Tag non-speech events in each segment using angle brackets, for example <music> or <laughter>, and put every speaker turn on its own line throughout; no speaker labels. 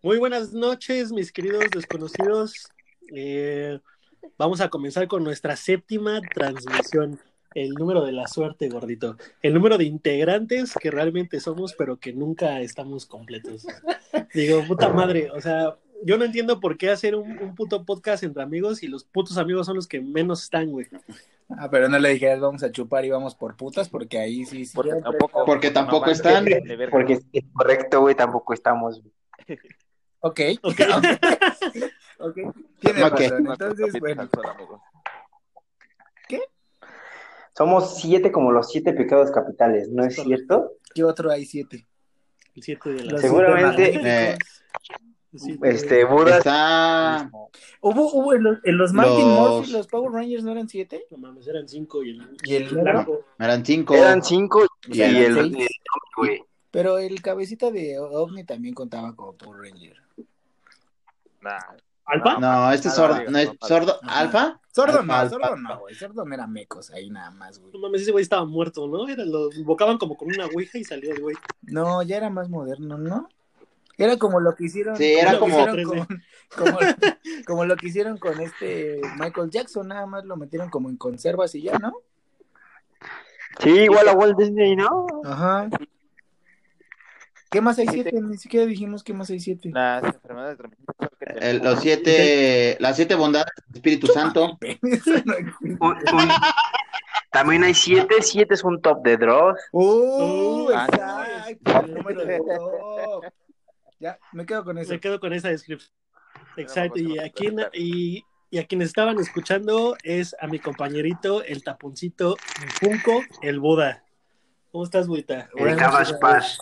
Muy buenas noches, mis queridos desconocidos. Eh, vamos a comenzar con nuestra séptima transmisión. El número de la suerte, gordito. El número de integrantes que realmente somos, pero que nunca estamos completos. Digo, puta madre, o sea, yo no entiendo por qué hacer un, un puto podcast entre amigos y los putos amigos son los que menos están, güey.
Ah, pero no le dijeras vamos a chupar y vamos por putas, porque ahí sí, sí.
Porque tampoco,
Porque tampoco
van
están.
Porque es correcto, güey, tampoco estamos. güey.
Ok. <laughs>
Ok. <laughs>
ok. Tiene
Ok.
razón.
Nuestro
Entonces,
capítulo
bueno.
al sol, amigos.
Somos siete como los siete pecados capitales, ¿no es cierto?
¿Qué otro hay siete?
El 7 de la
Seguramente,
siete
Eh,
siete
Este, Buda.
Está.
Hubo, hubo en los, en los Martin
Los-
Murphy, los Power Rangers no eran siete.
No mames, eran 5 y el,
Y el.
Eran cinco.
Eran cinco y,
Y eran
el.
Pero el cabecita de OVNI también contaba como Power Ranger.
Nah,
¿Alfa?
No, este es sordo. ¿No es sordo? ¿Alfa?
Sordo no,
alfa.
sordo no, güey. Sordo no era mecos ahí nada más, güey.
No mames, ese güey estaba muerto, ¿no? Era, lo invocaban como con una ouija y salió el güey.
No, ya era más moderno, ¿no? Era como lo que hicieron.
Sí, era
con- como, <laughs> como lo que hicieron con este Michael Jackson, nada más lo metieron como en conservas y ya, ¿no?
Sí, igual a Walt Disney, ¿no?
Ajá. ¿Qué más hay siete? Ni siquiera dijimos qué más hay siete.
las enfermedades que tenemos.
El- los siete. Las siete bondades del Espíritu Santo. <laughs>
Un- un- También hay siete, siete es un top de Dross.
¡Uh!
Ah,
exacto, el número de top. Ya, me quedo con eso.
Me quedo con esa descripción. Exacto, y
pues,
y, y a quienes estaban escuchando es a mi compañerito, el taponcito, mi Funko, el Buda. ¿Cómo estás, Buita?
El Pash.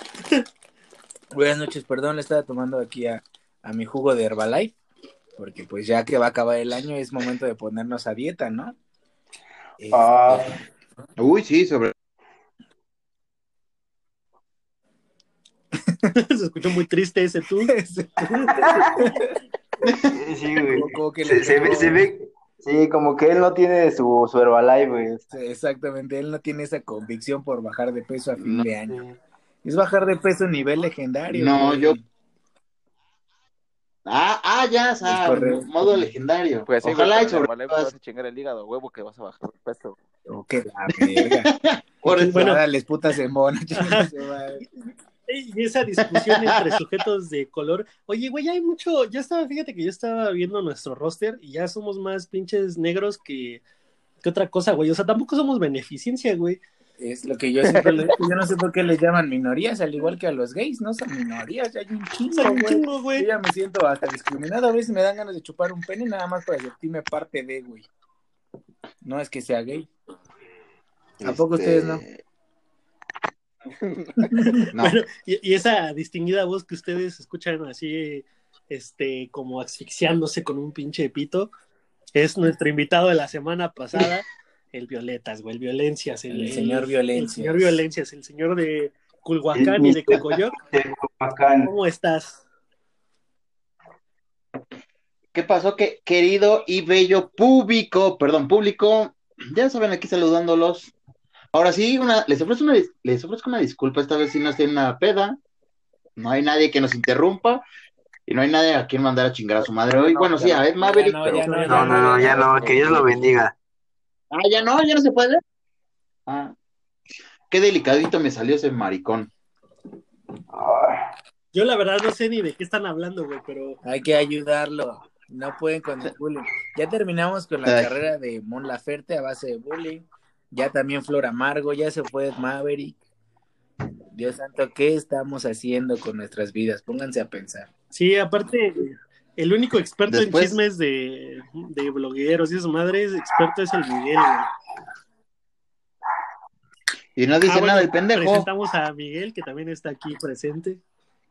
<laughs>
Buenas noches, perdón, le estaba tomando aquí a, a mi jugo de Herbalife, porque pues ya que va a acabar el año es momento de ponernos a dieta, ¿no? Este,
Ah.
Uy, sí, sobre. <laughs>
Se escuchó muy triste ese tú. <laughs>
Sí, güey.
como que le
Se, se ve, se ve. Sí, como que él no tiene su, su Herbalife, güey.
Sí, Exactamente, él no tiene esa convicción por bajar de peso a fin
No.
de año. Es bajar de peso a nivel legendario.
No,
güey.
yo- Ah, ah, ya, o sea,
Es correcto.
modo legendario.
Pues sí,
Ojalá y sobre
Vale, vas a chingar el hígado, huevo, que vas a bajar de peso.
Oh, qué la verga. <laughs>
por eso.
Bueno.
Les putas en <laughs> madre.
Y esa discusión entre sujetos de color. Oye, güey, hay mucho. Ya estaba, fíjate que yo estaba viendo nuestro roster y ya somos más pinches negros que, que otra cosa, güey. O sea, tampoco somos beneficencia, güey.
Es lo que yo siempre le Yo no sé por qué les llaman minorías, al igual que a los gays, no son minorías, ya hay un chingo, güey. Yo ya me siento hasta discriminado. A veces me dan ganas de chupar un pene nada más para sentirme parte de, güey. No es que sea gay. ¿A poco ustedes no?
Este, <laughs> No,
Bueno, y, y esa distinguida voz que ustedes escuchan así, este, como asfixiándose con un pinche pito, es nuestro invitado de la semana pasada, el Violetas, güey, el Violencias.
El señor Violencias.
El señor Violencias, el señor de Culhuacán y de Cocoyoc. <laughs> ¿Cómo estás?
¿Qué pasó? Que, querido y bello público, perdón, público, ya saben, aquí saludándolos. Ahora sí, una, les, ofrezco una, les ofrezco una disculpa, esta vez sí no estoy en una peda, no hay nadie que nos interrumpa y no hay nadie a quien mandar a chingar a su madre hoy. Bueno, sí, a ver, Maverick, pero...
No,
no, no, ya no, que Dios lo bendiga.
Ah, ya no, ya no se puede. Ah, qué delicadito me salió ese maricón.
Ah,
Yo la verdad no sé ni de qué están hablando, güey, pero
Hay que ayudarlo. No pueden con el bullying. Ya terminamos con la
Ay.
carrera de Mon Laferte a base de bullying. Ya también Flor Amargo, ya se fue Maverick. Dios santo, ¿qué estamos haciendo con nuestras vidas? Pónganse a pensar.
sí, aparte, el único experto
Después-
en chismes de, de blogueros y su madre es experto es el Miguel, güey.
Y no dice
Ah, bueno,
nada el pendejo.
Presentamos a Miguel, que también está aquí presente.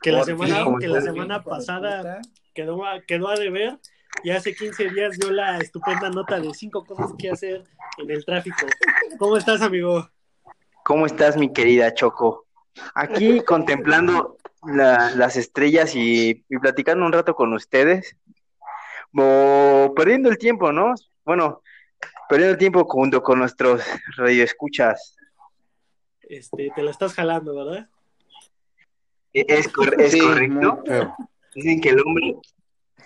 Que la semana, que la semana pasada quedó a, quedó a deber y hace 15 días dio la estupenda nota de cinco cosas que hacer en el tráfico. ¿Cómo estás, amigo?
¿Cómo estás, mi querida Choco? Aquí contemplando la- las estrellas y, y platicando un rato con ustedes. O perdiendo el tiempo, ¿no? Bueno, perdiendo el tiempo junto con nuestros radioescuchas.
Este, te la estás jalando, ¿verdad?
¿Es, cor- es
Sí,
correcto? Dicen que el hombre,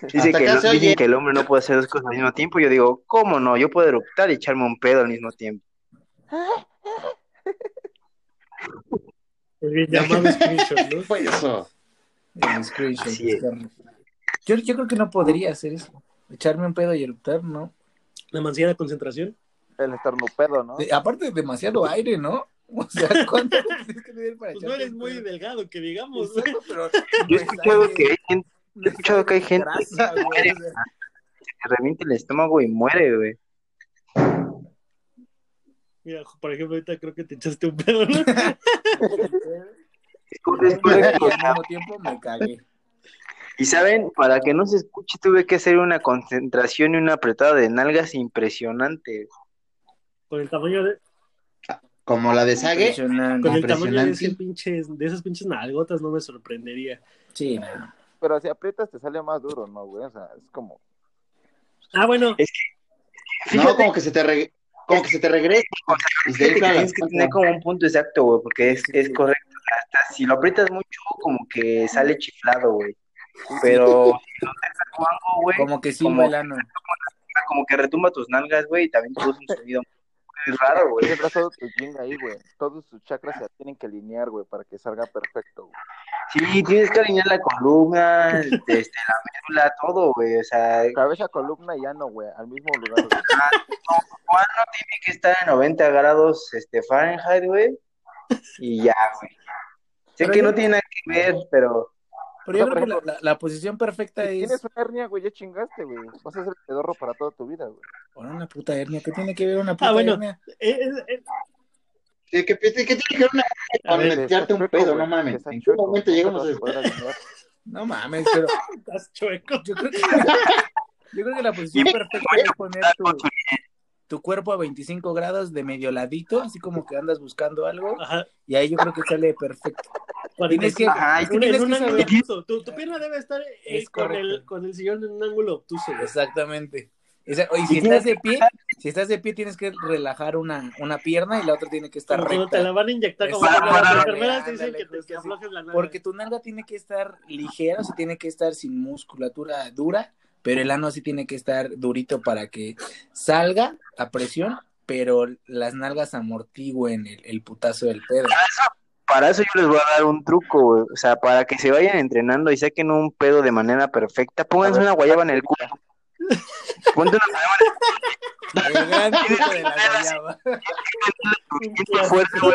que,
se
dicen que el hombre no puede hacer dos cosas al mismo tiempo. Yo digo, ¿cómo no? Yo puedo eruptar y echarme un pedo al mismo tiempo. <laughs>
El bien llamado screenshot, ¿no? <laughs>
fue eso?
El screenshot.
Así es.
Yo, yo creo que no podría hacer eso. Echarme un pedo y eruptar, ¿no?
Demasiada concentración.
El estornupedo, ¿no?
De- aparte, demasiado aire, ¿no? <laughs> O sea, ¿cuánto <laughs> tienes que para
Pues no eres muy delgado, que digamos.
Exacto, pero
Yo he escuchado que hay gente
he
escuchado que hay gente
que
que revienta el estómago y muere, güey.
Mira, por ejemplo, ahorita creo que te echaste un pedo, ¿no? <laughs>
Mismo tiempo me cagué.
Y saben, para que no se escuche, tuve que hacer una concentración y una apretada de nalgas impresionante.
Con el tamaño de,
Como la de Sage.
Impresionante.
con el tamaño de, ese pinches, de esas pinches nalgotas no me sorprendería.
Sí, no.
Pero si aprietas te sale más duro, ¿no, güey? O sea, es como...
Ah, bueno,
No, como que se te re- como que se te regresa. Y se
Fíjate que
infla la
tienes que tener como un punto exacto, güey, porque es, es correcto. Hasta si lo aprietas mucho, como que sale chiflado, güey. Pero si lo dejas algo, güey,
Como que sí,
Como- como que retumba tus nalgas, güey, y también produce un sonido muy raro, güey.
Tu yin ahí, güey. Todos tus chakras se tienen que alinear, güey, para que salga perfecto, güey.
Sí, tienes que alinear la columna, este, la médula, todo, güey. O sea,
Cabeza, columna y ano, güey, al mismo lugar, güey.
Juan no tiene que estar a 90 grados este, Fahrenheit, güey. Y ya, güey. Sé
Pero
que
yo-
no tiene nada que ver, pero
Pero yo creo que la, la- la posición perfecta
Si
es.
tienes una hernia, güey, ya chingaste, güey. Vas a ser pedorro para toda tu vida, güey.
Por una puta hernia. ¿Qué tiene que ver una puta
Ah, bueno.
hernia?
eh, eh, eh,
¿Qué, qué tiene que ver una con meterte un pedo? No mames. ¿En qué
chueco,
momento llegamos a. <laughs>
No mames, pero <laughs>
estás chueco.
yo creo que, <laughs> yo creo que la posición perfecta es poner tu, tu cuerpo a 25 grados de medio ladito, así como que andas buscando algo,
Ajá.
y ahí yo creo que sale perfecto. Tienes que,
Ajá,
es que
Un-
tienes
un
que saber-.
Tu, tu pierna debe estar eh,
Es
con, el, con el sillón en un ángulo obtuso.
Exactamente. Esa- si
Y tienes
estás de pie, si estás de pie tienes que relajar una, una pierna y la otra tiene que estar
Como cuando te la
recta.
van a inyectar, como
Exacto.
cuando las
Ándale,
enfermeras te dicen
ándale,
que te
justo
que
así.
aflojes la nalga.
Porque tu nalga tiene que estar ligera, o sea, tiene que estar sin musculatura dura, pero el ano sí tiene que estar durito para que salga a presión, pero las nalgas amortigüen el, el putazo del pedo.
para eso yo les voy a dar un truco, güey. O sea, para que se vayan entrenando y saquen un pedo de manera perfecta, pónganse una guayaba en el culo. Ponte una guayaba
El gran truco de la guayaba.
en fuerte, güey.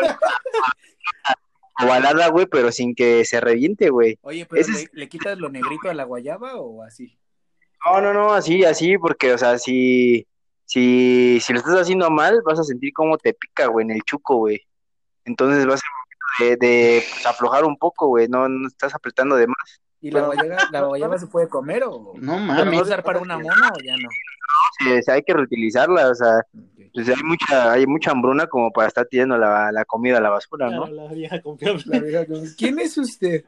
Ovalada, güey, pero sin que se reviente, güey.
Oye, pero
Ese
¿le,
es-
le quitas lo negrito a la guayaba o así?
No, no, no, así, así, porque, o sea, si, si, si lo estás haciendo mal, vas a sentir cómo te pica, güey, en el chuco, güey. Entonces vas a de, de pues, aflojar un poco, güey, no, no estás apretando de más.
¿Y la guayaba, la <laughs> guayaba se puede comer o
No
¿la
mames.
vas a usar para una mona o ya no?
Eh, o sea, hay que reutilizarla, o sea, pues hay mucha, hay mucha hambruna como para estar tirando la, la comida a la basura,
Claro,
¿no?
la vieja confiable.
La vieja con- ¿Quién es usted?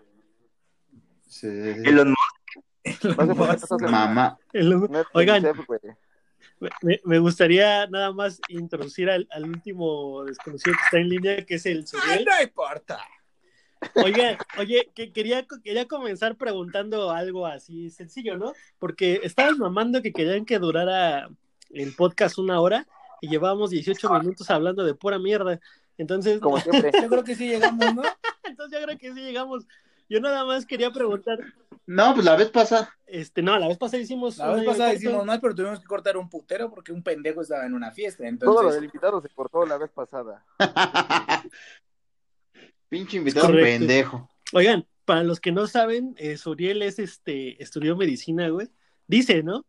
Sí.
Elon Musk, <laughs>
Mamá.
Oigan. Me, me gustaría nada más introducir al, al último desconocido que está en línea, que es el
Ay,
Suriel.
no importa.
Oye, oye, que quería, quería comenzar preguntando algo así sencillo, ¿no? Porque estabas mamando que querían que durara el podcast una hora y llevábamos 18 minutos hablando de pura mierda. Entonces,
Como <laughs> siempre.
Yo creo que sí llegamos, ¿no?
entonces yo creo que sí llegamos. Yo nada más quería preguntar,
No, pues la vez pasada.
este, no, la vez pasada hicimos.
La vez pasada hicimos más, pero tuvimos que cortar un putero porque un pendejo estaba en una fiesta.
Todo lo
Entonces,
del invitado se cortó la vez pasada. <laughs>
Pinche invitado pendejo.
Oigan, para los que no saben, eh, Suriel es este, estudió medicina, güey. Dice, ¿no?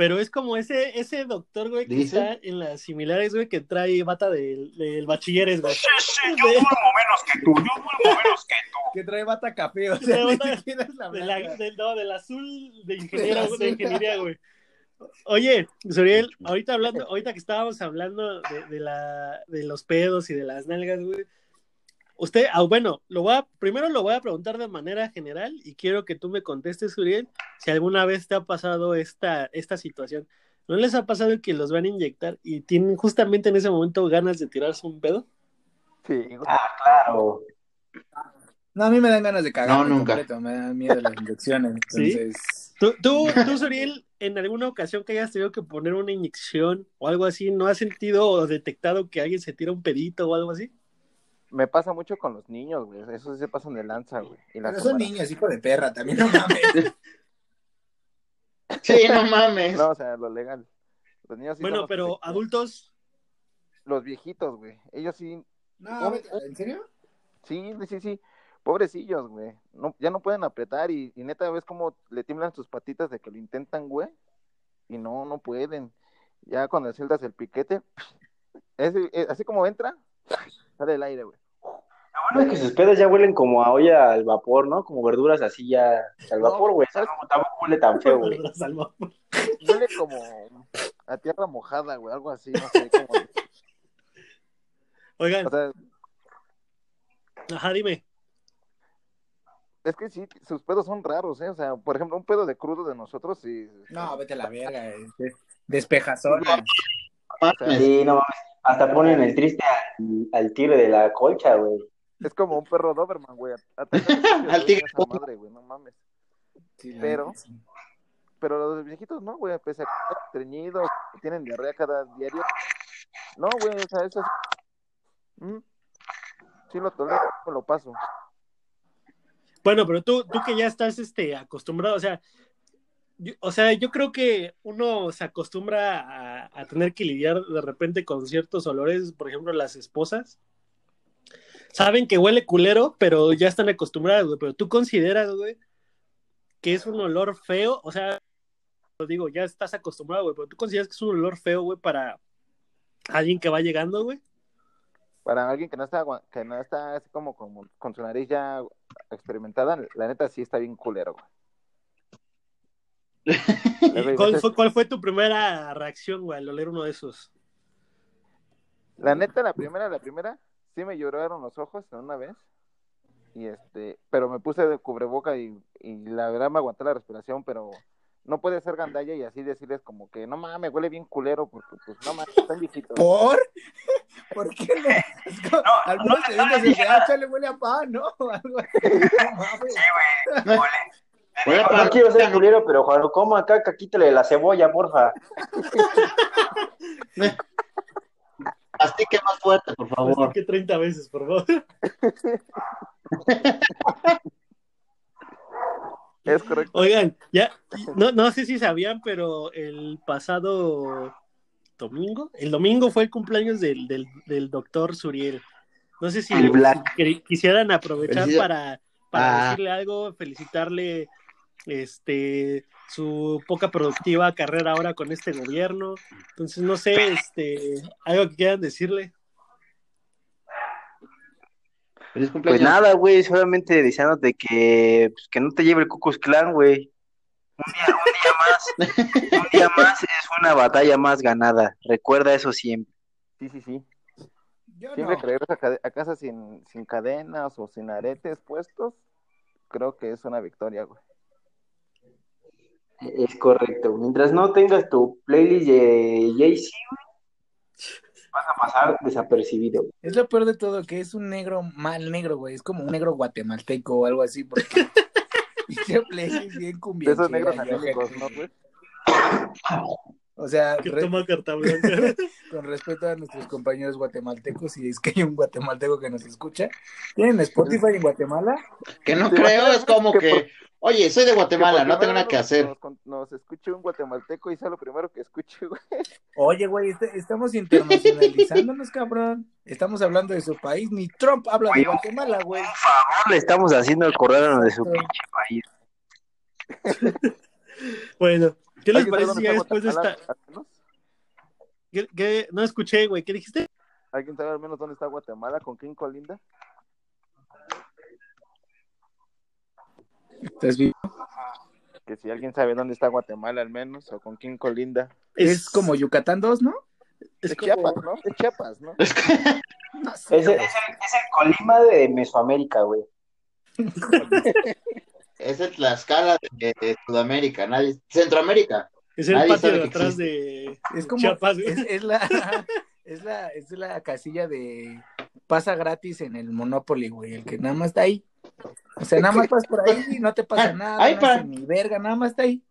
Pero es como ese, ese doctor, güey, que
¿Dice?
está en las similares, güey, que trae bata del, del bachilleres, güey.
que trae bata café, o
Trae
sea, ni
bata-
siquiera es la
De la-
blanca.
del, no, del azul de ingeniero, de
azul.
ingeniería, güey. Oye, Suriel, ahorita hablando, ahorita que estábamos hablando de, de la, de los pedos y de las nalgas, güey. Usted, ah, bueno, lo voy a, primero lo voy a preguntar de manera general y quiero que tú me contestes, Suriel, si alguna vez te ha pasado esta, esta situación. ¿No les ha pasado que los van a inyectar y tienen justamente en ese momento ganas de tirarse un pedo?
Sí.
Ah, claro.
No, a mí me dan ganas de cagar.
No, nunca.
Completo, me dan miedo las inyecciones. <laughs>
¿Sí?
Entonces,
¿Tú, tú, tú, Suriel, en alguna ocasión que hayas tenido que poner una inyección o algo así, ¿no has sentido o detectado que alguien se tira un pedito o algo así?
Me pasa mucho con los niños, güey. Eso sí se pasan de lanza, güey. Y
pero son niños, hijo de perra, también no mames. <laughs>
Sí, no mames.
No, o sea, lo legal. Los niños sí
Bueno, pero adultos,
Los viejitos, güey. Ellos sí,
No, ¿en serio?
sí, sí, sí. Pobrecillos, güey. No, ya no pueden apretar y, y neta ves cómo le tiemblan sus patitas de que lo intentan, güey. Y no, no pueden. Ya cuando sueltas el piquete, <laughs> eh, así como entra, sale el aire, güey.
Bueno, es que sus pedos ya huelen como a olla al vapor, ¿no? Como verduras así ya al vapor, güey.
¿sabes?
No, tampoco huele tan feo, güey.
Huele como a tierra mojada, güey, algo así, no sé cómo.
Oigan,
O sea,
ajá, dime.
es que sí, sus pedos son raros, ¿eh? O sea, por ejemplo, un pedo de crudo de nosotros, sí.
No, vete a la verga. este, Despejazona.
Mames.
Sí, no mames. Hasta ponen el triste al, al tigre de la colcha, güey.
Es como un perro Doberman, güey. <laughs>
Al tigre.
Madre, güey, no mames.
Sí,
Pero-
sí.
Pero los viejitos no, güey, pese a que están estreñidos, que tienen diarrea cada diario. No, güey, o sea, eso es... Mm. Sí lo tolero, lo paso.
Bueno, pero tú, tú que ya estás este, acostumbrado, o sea, yo, o sea, yo creo que uno se acostumbra a, a tener que lidiar de repente con ciertos olores, por ejemplo, las esposas. Saben que huele culero, pero ya están acostumbradas, güey. Pero tú consideras, güey, que es un olor feo, o sea, lo digo, ya estás acostumbrado, güey, pero tú consideras que es un olor feo, güey, para alguien que va llegando, güey.
Para alguien que no está, que no está así como, como con su nariz ya experimentada, la neta sí está bien culero, güey.
¿Y ¿Cuál fue, ¿Cuál fue tu primera reacción, güey, al oler uno de esos?
La neta, la primera, la primera, sí me lloraron los ojos una vez. Y este, pero me puse de cubreboca y, y la verdad me aguanté la respiración, pero no puede ser gandalla y así decirles como que no mames, huele bien culero, porque pues no mames, están viejitos.
¿Por? <laughs> ¿Por qué no? Es como, al menos te dices, dice, ah, chale, huele a pan, ¿no? <laughs> O algo así. No mames.
Huele a
No quiero ser culero, pero cuando coma caca, quítale la cebolla, porfa. <laughs>
Mastique más fuerte, por favor.
que 30 veces, por favor. <laughs>
Es correcto.
Oigan, ya, no, no sé si sabían, pero el pasado domingo, el domingo fue el cumpleaños del, del, del doctor Suriel. No sé si, si quisieran aprovechar
Felicita-
para, para
Ah.
decirle algo, felicitarle este su poca productiva carrera ahora con este gobierno. Entonces, no sé, este, algo que quieran decirle.
Pues nada, güey, solamente diciéndote que, pues, que no te lleve el Cucus Clan, güey. Un día, un día más, <laughs> un día más es una batalla más ganada. Recuerda eso siempre.
Sí, sí, sí.
Yo
Siempre
no.
que regresas a casa sin, sin cadenas o sin aretes puestos, creo que es una victoria, güey.
Es correcto. Mientras no tengas tu playlist de Jay-Z, vas a pasar desapercibido.
Es lo peor de todo, que es un negro mal negro, güey. Es como un negro guatemalteco o algo así, porque... <laughs> Playlist bien
De esos negros anémicos, ¿no, güey?
O sea, <laughs>
Que
re-
toma carta blanca. <laughs>
con respeto a nuestros compañeros guatemaltecos, si es que hay un guatemalteco que nos escucha, ¿tienen Spotify en Guatemala?
Que no
¿Te
creo, es como
que
que, oye, soy de Guatemala, no tengo nada que hacer.
Nos, nos escuche un guatemalteco y sea lo primero que escuche, güey.
Oye, güey, este- estamos internacionalizándonos, cabrón. Estamos hablando de su país. Ni Trump habla de Guatemala, güey.
Por favor, le estamos haciendo acordarnos de su pinche país. <laughs>
Bueno, ¿qué les
¿Alguien sabe
parece si ya después de esta... ¿Qué- qué? No escuché, güey, ¿qué dijiste?
¿Alguien sabe al menos dónde está Guatemala? ¿Con quién colinda?
¿Estás bien?
Que si alguien sabe dónde está Guatemala al menos, o con quién colinda.
Es como Yucatán 2, ¿no?
es
Es
como-
Chiapas, ¿no? Es Chiapas, ¿no?
No sé,
Es el,
güey.
es el- es el Colima de Mesoamérica, güey. <laughs>
Esa es la escala de, de Sudamérica, nadie, Centroamérica.
Es el
Nadie
patio de atrás de
Es como
Chiapas, güey.
es, es la <laughs> es la es la casilla de pasa gratis en el Monopoly, güey, el que nada más está ahí. O sea, nada más <laughs> vas por ahí, no te pasa nada, no ni verga, nada más está ahí.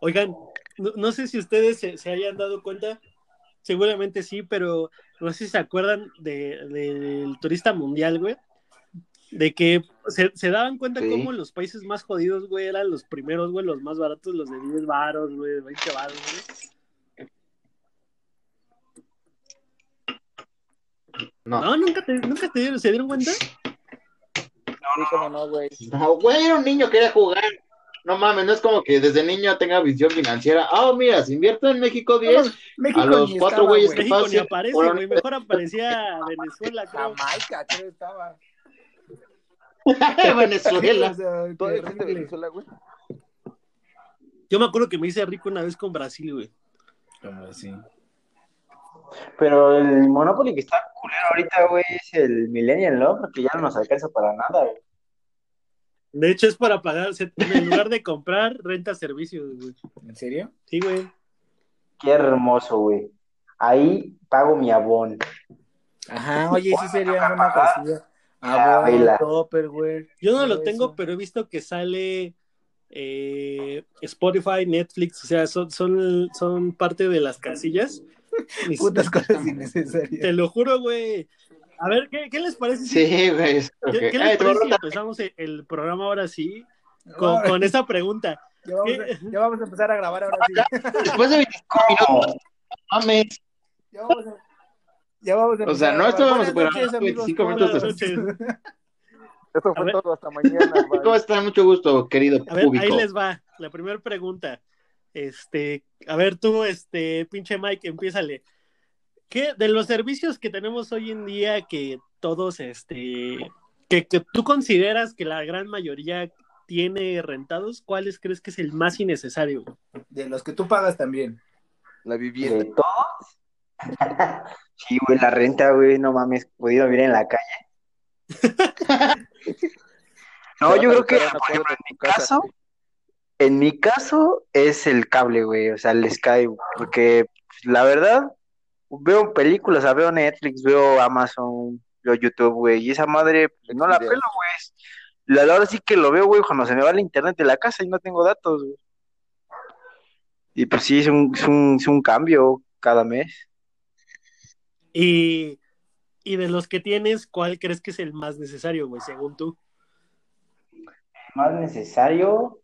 Oigan, no, no sé si ustedes se, se hayan dado cuenta, seguramente sí, pero no sé si se acuerdan de- del turista mundial, güey. De que se, se daban cuenta
Sí.
cómo los países más jodidos, güey, eran los primeros, güey, los más baratos, los de 10 varos, güey, de 20 varos, güey.
No.
No, nunca, te, nunca te dieron, se dieron cuenta.
Sí, cómo no, güey.
No, güey, era un niño que quería jugar. No mames, no es como que desde niño tenga visión financiera. Ah, mira, si invierto en México 10,
México
a los cuatro güeyes
güey.
que
México ni aparece, güey, mejor aparecía Venezuela, creo.
Jamaica, creo estaba. <laughs>
Venezuela. <laughs>
O sea,
¿Todavía existe
terrible.
Venezuela, güey?
Yo me acuerdo que me hice rico una vez con Brasil, güey.
Como así.
Pero el Monopoly que está culero ahorita, güey, es el Millennial, ¿no? Porque ya no nos alcanza para nada, güey.
De hecho, es para pagar, en lugar de comprar, renta servicios, güey.
¿En serio?
Sí, güey.
Qué hermoso, güey. Ahí pago mi abón.
Ajá, oye, sí sería una cosilla.
Baila.
Tupperware.
Yo no lo tengo, pero he visto que sale eh, Spotify, Netflix, o sea, son, son, son parte de las casillas. <laughs>
Putas cosas innecesarias.
Te lo juro, güey. A ver, ¿qué, qué les parece? si-
Sí, güey.
¿Qué, les parece si empezamos el, programa ahora sí con,
Ahora,
con esa pregunta?
ya, vamos
¿qué?
a, ya vamos a empezar a grabar ahora sí. <laughs>
Después de 25 minutos, mames.
Ya vamos a, ya vamos a
O sea, no estábamos
amigos,
25
¿cómo
minutos
después. <laughs>
Eso
A
fue
ver.
todo, hasta mañana. <laughs>
¿Cómo están? Mucho gusto, querido
A ver, ahí
público.
les va. La primera pregunta. Este, a ver tú, este, pinche Mike, empiézale. ¿Qué de los servicios que tenemos hoy en día que todos, este, que, que tú consideras que la gran mayoría tiene rentados, cuáles crees que es el más innecesario?
De los que tú pagas también.
La
¿De
vivienda.
todos? Sí, güey, la renta, güey, no mames, podido vivir en la calle. <laughs> no, yo creo que, por ejemplo, en mi caso, en mi caso es el cable, güey, o sea, el Sky, porque pues, la verdad, veo películas, o sea, veo Netflix, veo Amazon, veo YouTube, güey, y esa madre, pues, no la pelo, güey. La la verdad sí que lo veo, güey, cuando se me va el internet de la casa y no tengo datos, güey. Y pues sí, es un, es un, es un cambio cada mes.
Y, y de los que tienes, ¿cuál crees que es el más necesario, güey, según tú?
Más necesario,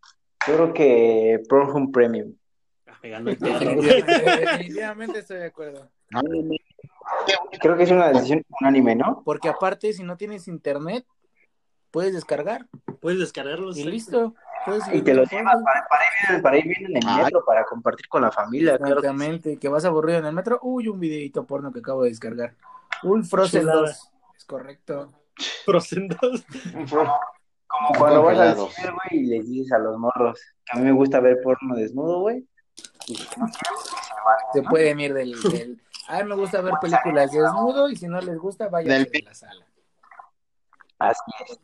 yo creo que Pornhub Premium.
Ah, me ganó el perro, güey. <laughs>
Definitivamente estoy de acuerdo.
Creo que es una decisión unánime, ¿no?
Porque aparte, si no tienes internet, puedes descargar
Puedes descargarlos.
y listo.
Y te lo llevas para, para ir viendo, para ir viendo en el
Ay.
metro, para compartir con la familia. Claro que sí.
Exactamente, que vas aburrido en el metro. Uy, un videito porno que acabo de descargar. Un Frozen
Chulada.
2. Es correcto.
Frozen 2. <laughs>
Como cuando vas al cine, güey, y les dices a los morros que a mí me gusta ver porno desnudo, güey. Si no
Se pueden ir del, del- A mí me gusta ver <laughs> películas desnudo y si no les gusta, vayan
Del-
de la sala.
así es.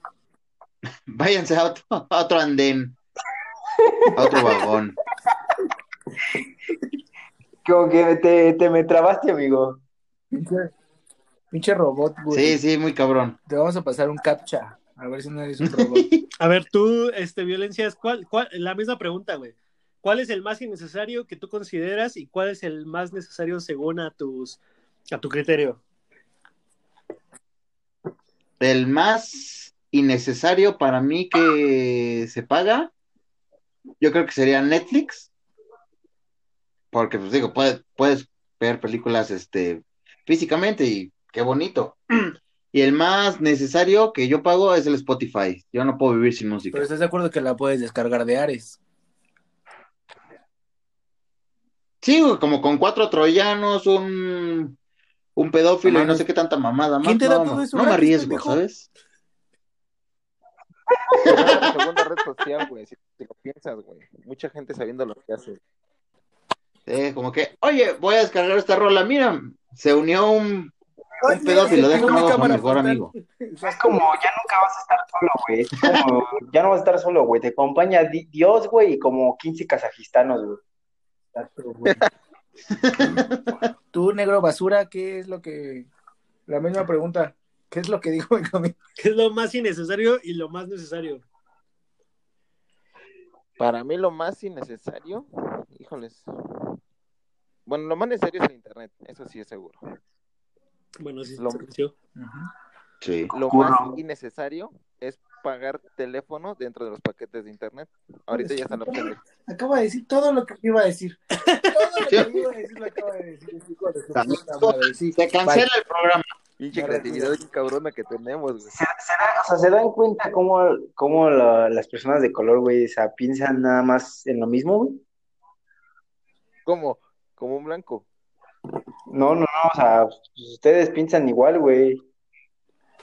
<laughs>
Váyanse a otro, a otro andén. A otro vagón.
Como que te, te me trabaste, amigo.
Pinche, pinche robot, güey.
Sí, sí, muy cabrón.
Te vamos a pasar un captcha. A ver si no eres un <laughs> robot.
A ver, tú, este, violencias, ¿cuál, cuál, la misma pregunta, güey. ¿Cuál es el más innecesario que tú consideras y cuál es el más necesario según a tus, a tu criterio?
El más innecesario para mí que se paga, yo creo que sería Netflix. Porque, pues digo, puedes, puedes ver películas este, físicamente y qué bonito. <clears throat> Y el más necesario que yo pago es el Spotify. Yo no puedo vivir sin música.
Pero estás de acuerdo que la puedes descargar de Ares.
Sí, como con cuatro troyanos, un, un pedófilo y no sé qué tanta mamada más.
¿Quién te da
no,
todo
no,
eso
no me arriesgo? ¿sabes?
Es la segunda red social, güey, si te lo piensas, güey. Mucha gente sabiendo lo que hace.
Eh, como que, oye, voy a descargar esta rola, mira, se unió un, un pedófilo,
Tengo
déjame
mi
con mi
cámara
mejor
frontal.
amigo.
Es como, ya nunca vas a estar solo, güey. Es como, ya no vas a estar solo, güey. Te acompaña Di- Dios, güey, y como 15 kazajistanos, güey.
Tú, negro basura, ¿qué es lo que... La misma pregunta. ¿Qué es lo que dijo comi?
¿Qué es lo más innecesario y lo más necesario?
Para mí lo más innecesario, híjoles. Bueno, lo más necesario es el internet, eso sí es seguro.
Bueno, sí,
Lo-
se creció.
Sí.
Lo más innecesario es pagar teléfono dentro de los paquetes de internet. Ahorita ya está la opción.
Acaba de decir todo lo que iba a decir. <laughs> Todo lo que iba a decir lo acaba de decir.
Se cancela el programa.
Pinche creatividad bien cabrona que tenemos, güey.
Se, se da- o sea, se dan cuenta cómo, cómo la- las personas de color, güey, o sea, piensan nada más en lo mismo, güey.
Como, como un blanco.
No, no, no, o sea, pues, ustedes piensan igual, güey.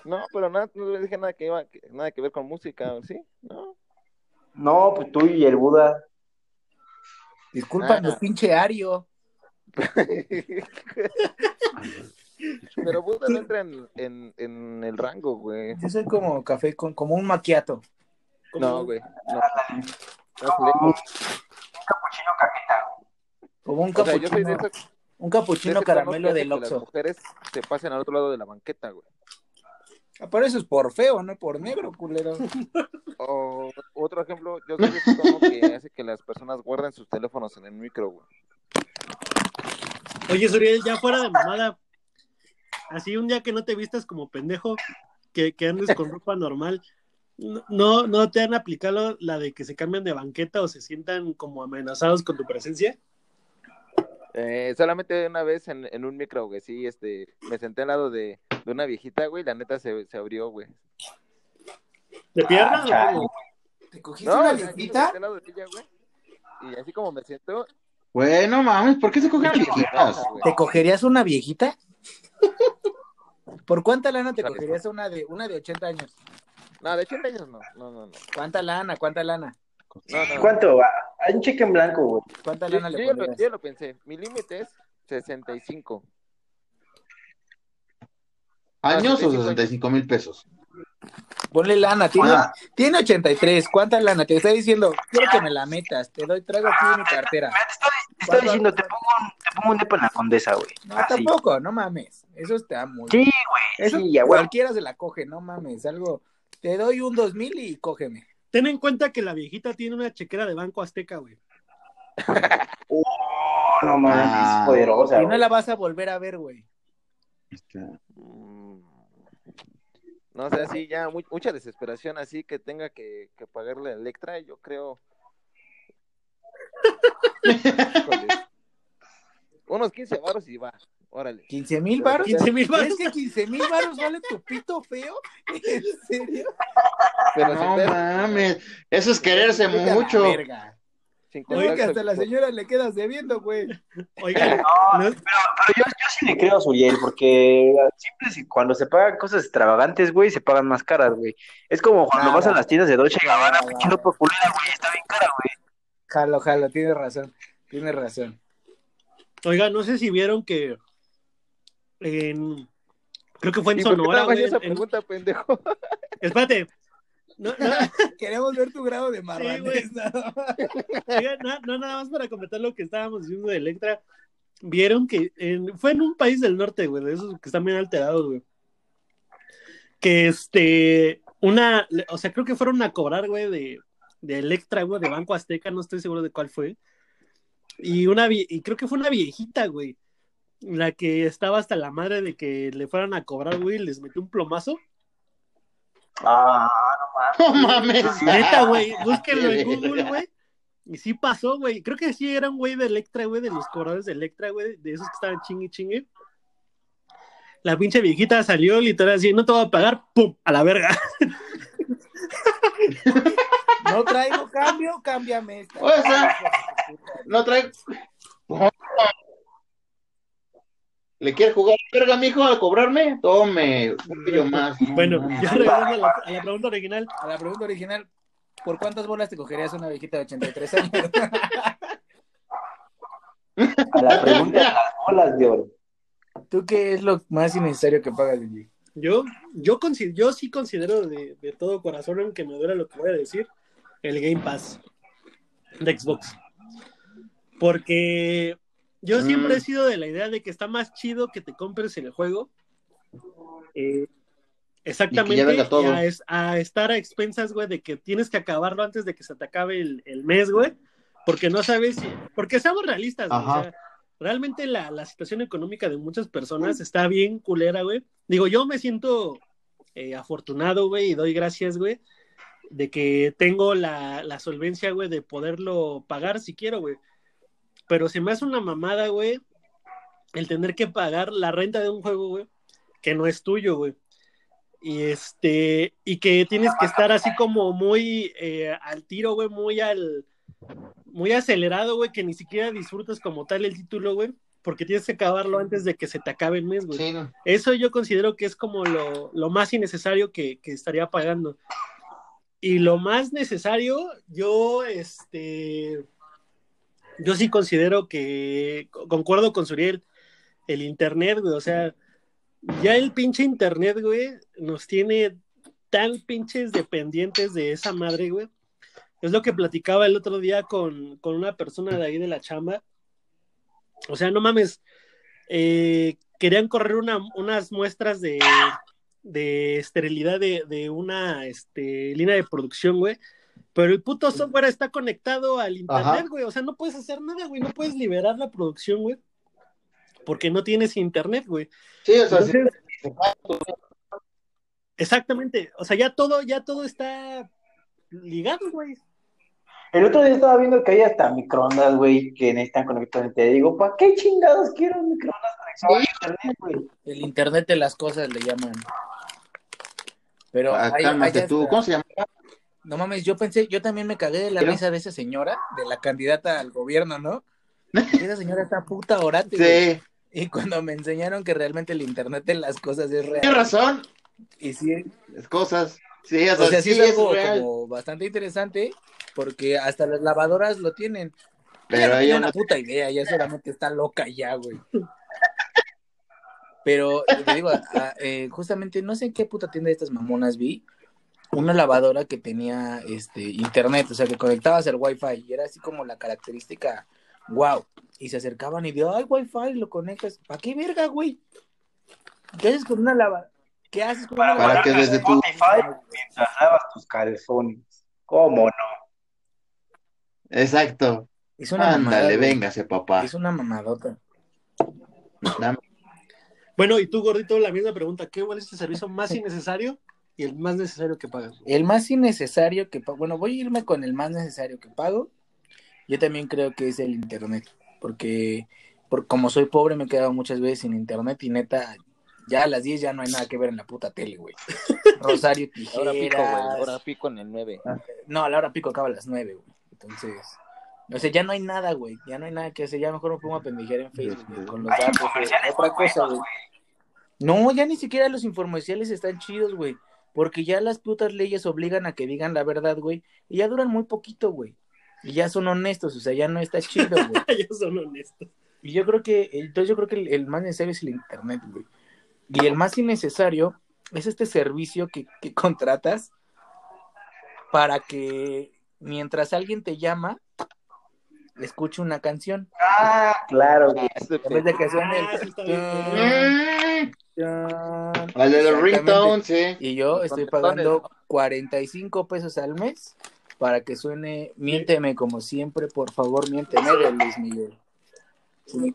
No, pero nada, no le dije nada que iba, que- nada que ver con música, ¿sí? No.
No, pues tú y el Buda.
Discúlpame,
Ah.
pinche Ario. <laughs>
pero Buda no entra en, en, en el rango, güey.
Yo soy como café, con, como un maquiato.
No, güey. No. No,
Como
lejos.
un capuchino cajeta.
Como un
O sea, yo soy de esos
un
de
capuchino
tono
caramelo
que
del
que Las
Oxxo.
mujeres se pasen al otro lado de la banqueta, güey.
Ah, Pero eso es por feo, no por negro, culero.
O otro ejemplo, yo soy de ese tono que hace que las personas guarden sus teléfonos en el micro, güey.
Oye, Suriel, ya fuera de mamada. Así un día que no te vistas como pendejo, que, que andes con ropa normal. ¿No, ¿No te han aplicado la de que se cambian de banqueta o se sientan como amenazados con tu presencia?
Eh, solamente una vez en, en un micro, güey, sí, este, me senté al lado de, de una viejita, güey, la neta se, se abrió, güey.
¿De pierna?
Ah,
o?
¿Te cogiste
No,
una viejita?
senté al lado de ella, güey, y así como me siento,
Bueno, mames, ¿por qué se cogen viejitas?
¿Te cogerías una viejita? ¿Por cuánta lana te cogerías una de una de 80 años?
No, de 80 años no, no, no, no.
¿Cuánta lana? ¿Cuánta lana?
no, no.
¿Cuánto? Ah, Hay un cheque en blanco, güey.
¿Cuánta
Yo,
lana
yo
le
ya lo, yo lo pensé, mi límite es 65.
¿Años o 65 mil pesos?
Ponle lana, tiene,
Ah.
tiene 83. ¿Cuánta lana? Te estoy diciendo, quiero que me la metas. Te doy, traigo aquí mi cartera.
Te estoy, diciendo, te pongo, un, te pongo un depo en la condesa, güey.
No,
Así.
tampoco, no mames. Eso está muy.
Sí, güey.
Eso
sí, a huevo.
cualquiera se la coge, no mames. Algo. Te doy un 2000 y cógeme.
Ten en cuenta que la viejita tiene una chequera de Banco Azteca, güey. <laughs>
Oh, no mames,
Ah.
es poderosa,
Y no
güey.
la vas a volver a ver, güey.
Mm. No, o sea, sí, ya mu- mucha desesperación así que tenga que, que pagarle a Electra, yo creo. Unos 15 baros y va, órale.
15 mil baros.
15 mil
¿Crees
baros.
que 15 mil baros vale tu pito feo? ¿En serio?
Pero
no mames, eso es quererse mucho.
verga. Oye, que hasta la señora le quedas debiendo, güey. <laughs>
Oigan, <laughs>
No,
¿no?
pero, pero yo, yo sí le creo a Suriel, porque siempre si- cuando se pagan cosas extravagantes, güey, se pagan más caras, güey. Es como cuando
Nada.
vas a las tiendas de Dolce Gabbana,
Nada.
pinche ropa culera, güey, está bien cara, güey.
Jalo, jalo, tienes razón. Tienes razón.
Oigan, no sé si vieron que en... Creo que fue en
¿Y por qué te
Sonora, güey.
esa
en-
pregunta, pendejo?
Espérate. No, no, <laughs>
Queremos ver tu grado de marranés, <laughs> nada más.
Oigan, no, no, nada más para comentar lo que estábamos diciendo de Electra. Vieron que en- fue en un país del norte, güey, de esos que están bien alterados, güey. Que este, una, o sea, creo que fueron a cobrar, güey, de, de Electra, güey, de Banco Azteca, no estoy seguro de cuál fue. Y una, y creo que fue una viejita, güey, la que estaba hasta la madre de que le fueran a cobrar, güey, y les metió un plomazo.
Ah,
No mames.
Neta, güey, búsquenlo en Google, güey. Y sí pasó, güey. Creo que sí era un güey de Electra, güey, de los cobradores de Electra, güey, de esos que estaban chingue chingue. La pinche viejita salió literal así, no te voy a pagar, ¡pum! A la verga.
No traigo cambio, cámbiame esta.
O sea, No trae. ¿Le quiere jugar verga, mijo, a cobrarme? Tome, un pillo más.
Bueno, ya regresando a la, a la pregunta original.
A la pregunta original, ¿por cuántas bolas te cogerías una viejita de 83 años? <laughs>
a la pregunta de las bolas de oro.
¿Tú qué es lo más innecesario que pagas, DJ?
Yo, yo, consi- yo sí considero de, de todo corazón, aunque me duele lo que voy a decir, el Game Pass de Xbox. Porque yo
Mm.
siempre he sido de la idea de que está más chido que te compres el juego. eh, Exactamente,
ya todo.
y a, es- a estar a expensas, güey, de que tienes que acabarlo antes de que se te acabe el, el mes, güey, porque no sabes, si- porque seamos realistas, güey, o sea, realmente la, la situación económica de muchas personas está bien culera, güey. Digo, yo me siento eh, afortunado, güey, y doy gracias, güey, de que tengo la, la solvencia, güey, de poderlo pagar si quiero, güey. Pero se me hace una mamada, güey, el tener que pagar la renta de un juego, güey, que no es tuyo, güey. Y este, y que tienes que estar así como muy eh, al tiro, güey, muy al, muy acelerado, güey, que ni siquiera disfrutas como tal el título, güey, porque tienes que acabarlo antes de que se te acabe el mes, güey.
Sí, no.
Eso yo considero que es como lo, lo más innecesario que, que estaría pagando. Y lo más necesario, yo, este, yo sí considero que, co- concuerdo con Suriel, el internet, güey, o sea, ya el pinche internet, güey, nos tiene tan pinches dependientes de esa madre, güey. Es lo que platicaba el otro día con, con una persona de ahí de la chamba. O sea, no mames, eh, querían correr una- unas muestras de, de esterilidad de, de una este, línea de producción, güey. Pero el puto software está conectado al internet, güey. O sea, no puedes hacer nada, güey. No puedes liberar la producción, güey. Porque no tienes internet, güey.
Sí, o sea, sí.
Entonces, exactamente. O sea, ya todo, ya todo está ligado, güey.
El otro día estaba viendo que hay hasta microondas, güey, que necesitan conectar. Te digo, ¿para qué chingados quiero un microondas conectado a internet, güey?
El internet de las cosas le llaman. Pero
Ah,
hay-
cálmate
hay
tú. ¿Cómo se llama?
No mames, yo pensé, yo también me cagué de la
¿Pero?
risa de esa señora, de la candidata al gobierno, ¿no? <laughs> Esa señora está puta güey.
Sí,
Y cuando me enseñaron que realmente el internet de las cosas es real.
tienes razón.
Y sí,
Las cosas. Sí, o sea,
o sea, sí,
sí,
es algo como bastante interesante, porque hasta las lavadoras lo tienen.
Pero
ella no una puta idea, ella solamente está loca ya, güey. Pero te digo, a- eh, justamente no sé en qué puta tienda de estas mamonas vi una lavadora que tenía este internet, o sea, que conectabas al wifi y era así como la característica, wow. Y se acercaban y dio, ay, wifi, lo conectas. ¿Para qué verga, güey? ¿Qué haces con una lavadora? ¿Qué haces con una
Para
lavadora?
que desde tu-
Spotify mientras lavas tus calzones. ¿Cómo no?
Exacto.
Es una
Ándale, véngase, papá.
Es una mamadota.
Dame.
Bueno, y tú, gordito, la misma pregunta. ¿Qué cuál es el servicio más innecesario y el más necesario que pagas?
El más innecesario que pago, bueno, voy a irme con el más necesario que pago. Yo también creo que es el internet, porque por, como soy pobre me he quedado muchas veces sin internet y neta, ya a las 10 ya no hay nada que ver en la puta tele, güey. <laughs> Rosario
Ahora pico, güey.
Tijeras.
Ahora pico en el 9.
No, a la hora pico acaba a las 9, güey. Entonces, no sé, ya no hay nada, güey. Ya no hay nada que hacer. Ya mejor me pongo a pendejear en Facebook güey, con los datos, Otra cosa, güey. No, ya ni siquiera los infomerciales están chidos, güey. Porque ya las putas leyes obligan a que digan la verdad, güey. Y ya duran muy poquito, güey. Y ya son honestos, o sea, ya no está chido, <laughs> güey.
Ellos son honestos.
Y yo creo que, entonces yo creo que el, el más necesario es el internet, güey. Y el más innecesario es este servicio que, que <laughs> contratas para que mientras alguien te llama, escuche una canción.
Ah, claro, güey.
En vez de que suene
Ah, sí
el... <laughs>
El de los ringtones, sí.
Y yo estoy pagando 45 pesos al mes para que suene Miénteme como siempre, por favor, miénteme de Luis Miguel. Sí,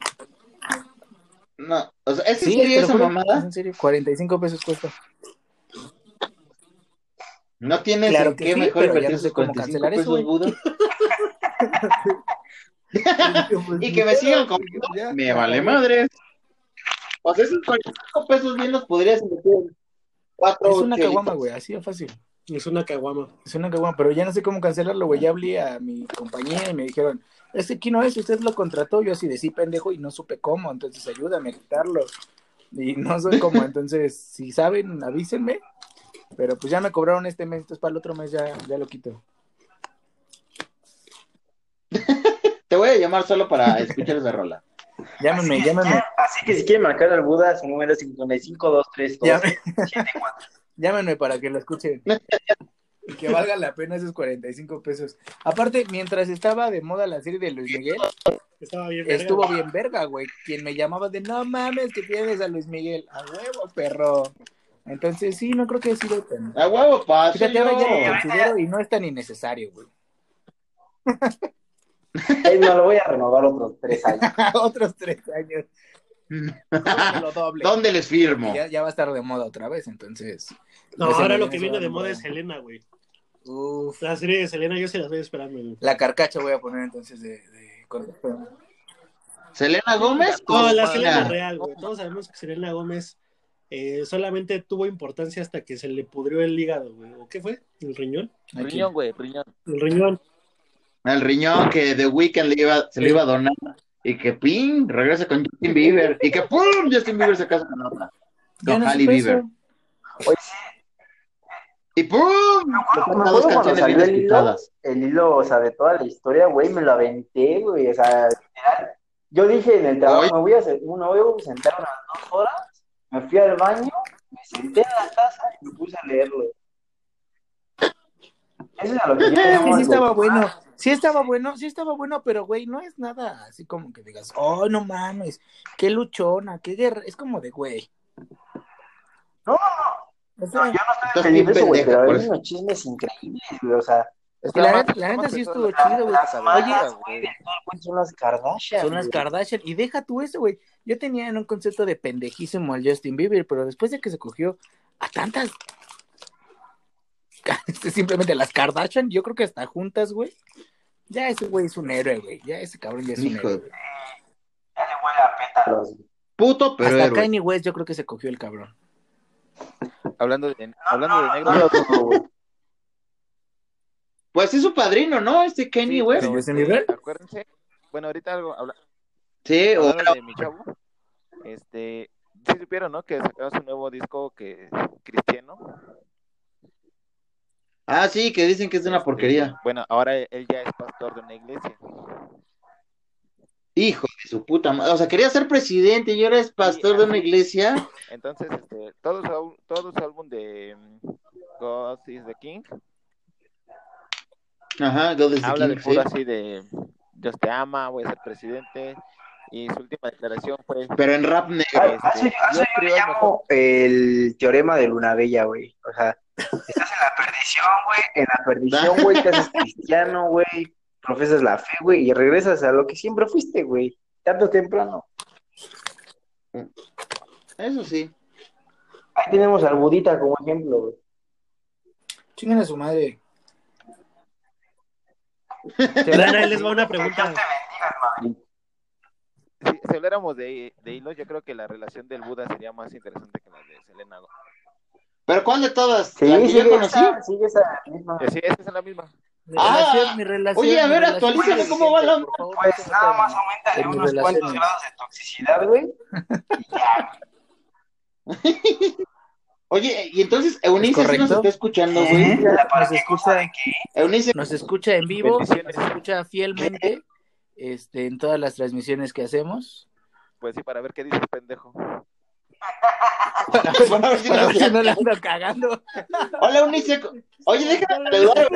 No, o sea, ¿es en
Sí,
serio esa mamada?
es en serio, 45 pesos cuesta.
¿No tienes
Claro
en
que
qué
sí,
mejor invertir
no sé
sus
cómo
45
cancelar eso,
pesos,
güey.
Buda? <laughs> Y que me sigan comprando,
Ya,
me vale
ya.
O sea, esos 45 pesos bien los podrías invertir en cuatro
Es una caguama, güey, así de fácil.
Es una caguama.
Es una caguama, pero ya no sé cómo cancelarlo, güey. Ya hablé a mi compañía y me dijeron, este aquí no es, usted lo contrató. Yo así de sí, pendejo, y no supe cómo, entonces ayúdame a quitarlo. Y no sé cómo, <laughs> entonces, si saben, avísenme. Pero pues ya me cobraron este mes, entonces para el otro mes ya, ya lo quito. <laughs>
Te voy a llamar solo para <laughs> escuchar esa rola.
Llámenme, llámenme,
Así que si quieren marcar al Buda, su número es 5523
Llame- llámenme para que lo escuchen. <laughs> Y que valga la pena esos 45 pesos. Aparte, mientras estaba de moda la serie de Luis Miguel,
Estaba bien. verga.
Estuvo bien verga, güey. Quien me llamaba de no mames que tienes a Luis Miguel. A huevo, perro. Entonces, sí, no creo que haya sido tan.
A huevo, paso
Fíjate, ahora ya lo considero y no es tan innecesario, güey. <laughs>
No, lo voy a renovar otros tres años. <laughs>
Otros tres años. <laughs> Lo doble.
¿Dónde les firmo?
Ya, ya va a estar de moda otra vez, entonces.
No, ahora lo que viene de moda
moda.
es Selena, güey.
Uf.
La serie de Selena yo se la estoy esperando, güey.
La carcacha voy a poner entonces de. de...
¿Selena Gómez?
No, la Selena real, güey. Todos sabemos que Selena Gómez eh, solamente tuvo importancia hasta que se le pudrió el hígado, güey. ¿O qué fue? ¿El riñón?
Aquí.
Riñón, güey, riñón.
El riñón.
El riñón que The Weeknd le iba, se le iba a donar y que ping, regresa con Justin Bieber y que pum, Justin Bieber se casa con otra. Con
no
Halle Bieber.
Oye, sí,
Y pum,
me
dos canciones
salió
bien
el hilo, el hilo, o sea, de toda la historia, güey, me lo aventé, güey, o sea, literal. Yo dije en el trabajo, me voy a, se- me voy a sentar unas dos horas, me fui al baño, me senté en la taza y me puse a leerlo. Eso es a lo que yo llamo
sí estaba bueno. Sí estaba bueno, sí estaba bueno, pero güey, no es nada así como que digas, oh, no mames, qué luchona, qué guerra. Es como de güey.
No,
O sea,
Yo no estoy defendiendo eso, güey, pero hay unos chismes increíbles, güey, o sea,
la neta, la neta sí estuvo chido, güey. Oye,
güey, son las Kardashian,
son las. Kardashian. Y deja tú eso, güey. Yo tenía en un concepto de pendejísimo al Justin Bieber, pero después de que se cogió a tantas. <laughs> Simplemente las Kardashian, yo creo que hasta juntas, güey. Ya ese güey es un héroe, güey. Ya ese cabrón ya es un héroe.
de-
Ya le huele a pétalos. güey.
Puto, pero
Hasta
héroe.
Kanye West yo creo que se cogió el cabrón.
Hablando de, hablando de
No
negro.
dudo, güey.
Pues es su padrino, ¿no? Este Kanye
Sí,
West.
pero,
¿Justin
este? Acuérdense. Bueno, ahorita algo, habla-
Sí, o
hablando de mi chavo. Este, sí supieron, ¿no? Que sacaron su nuevo disco que cristiano.
Ah, sí, que dicen que es de una
Este,
porquería.
Bueno, ahora él ya es pastor de una iglesia.
Hijo de su puta madre. O sea, quería ser presidente y ahora es pastor de una iglesia. <laughs>
Entonces, este, todo todo su álbum de mm, God is the King
Ajá, God is the
habla de
King,
puro
sí.
así de Dios te ama, voy a ser presidente. Y su última declaración fue
Pero en rap negro.
Este,
a eso, a eso
yo
yo le
creo
llamo el teorema de Luna Bella, güey. O sea, estás en la perdición, güey. En la perdición, güey, te haces <laughs> cristiano, güey. Profesas la fe, güey, y regresas a lo que siempre fuiste, güey. Tanto temprano.
Eso sí.
Ahí tenemos al Budita como ejemplo, güey.
Chingan a su madre. <laughs>
Ahí les va una pregunta.
si, si habláramos de, de hilos, yo creo que la relación del Buda sería más interesante que la de Selena.
¿Pero cuál de todas?
Sí,
¿La que yo conocí?
esa, sigue esa misma.
Eh, Sí, esa es la misma.
Mi
Ah,
relación, mi relación.
oye, a ver, actualízame cómo va la-
Pues nada más
en-
aumenta de unos cuantos grados de toxicidad, güey. <laughs>
Oye, y entonces Eunice sí nos está escuchando,
¿Eh?
güey.
Nos escucha,
Eunice,
nos escucha en vivo, nos escucha fielmente este, en todas las transmisiones que hacemos.
Pues sí, para ver qué dice el pendejo.
Para ver,
Para ver si
para
nos-
ver si no la ando cagando.
Hola, Eunice. Oye, déjame saludar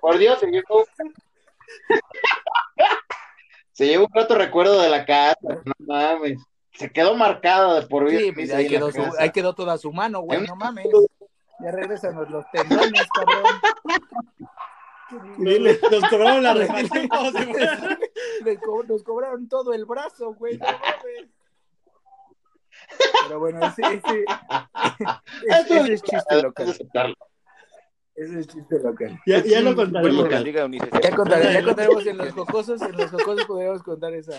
Por Dios, se llevó... se llevó un rato recuerdo de la casa. No mames. Se quedó marcado de por vida.
Sí, pues ahí quedó, su-
casa.
ahí quedó toda su mano, güey, no mames. Ya regresan los, los tendones, cabrón.
Dile, nos cobraron la <laughs>
co- Nos cobraron todo el brazo, güey, no mames. Pero bueno, ese, ese, <laughs> ese, ese es chiste local. Ese es chiste local.
Ya, ya lo contaremos.
Ya, contaré- ya contaremos en los jocosos, en los jocosos podríamos contar esa,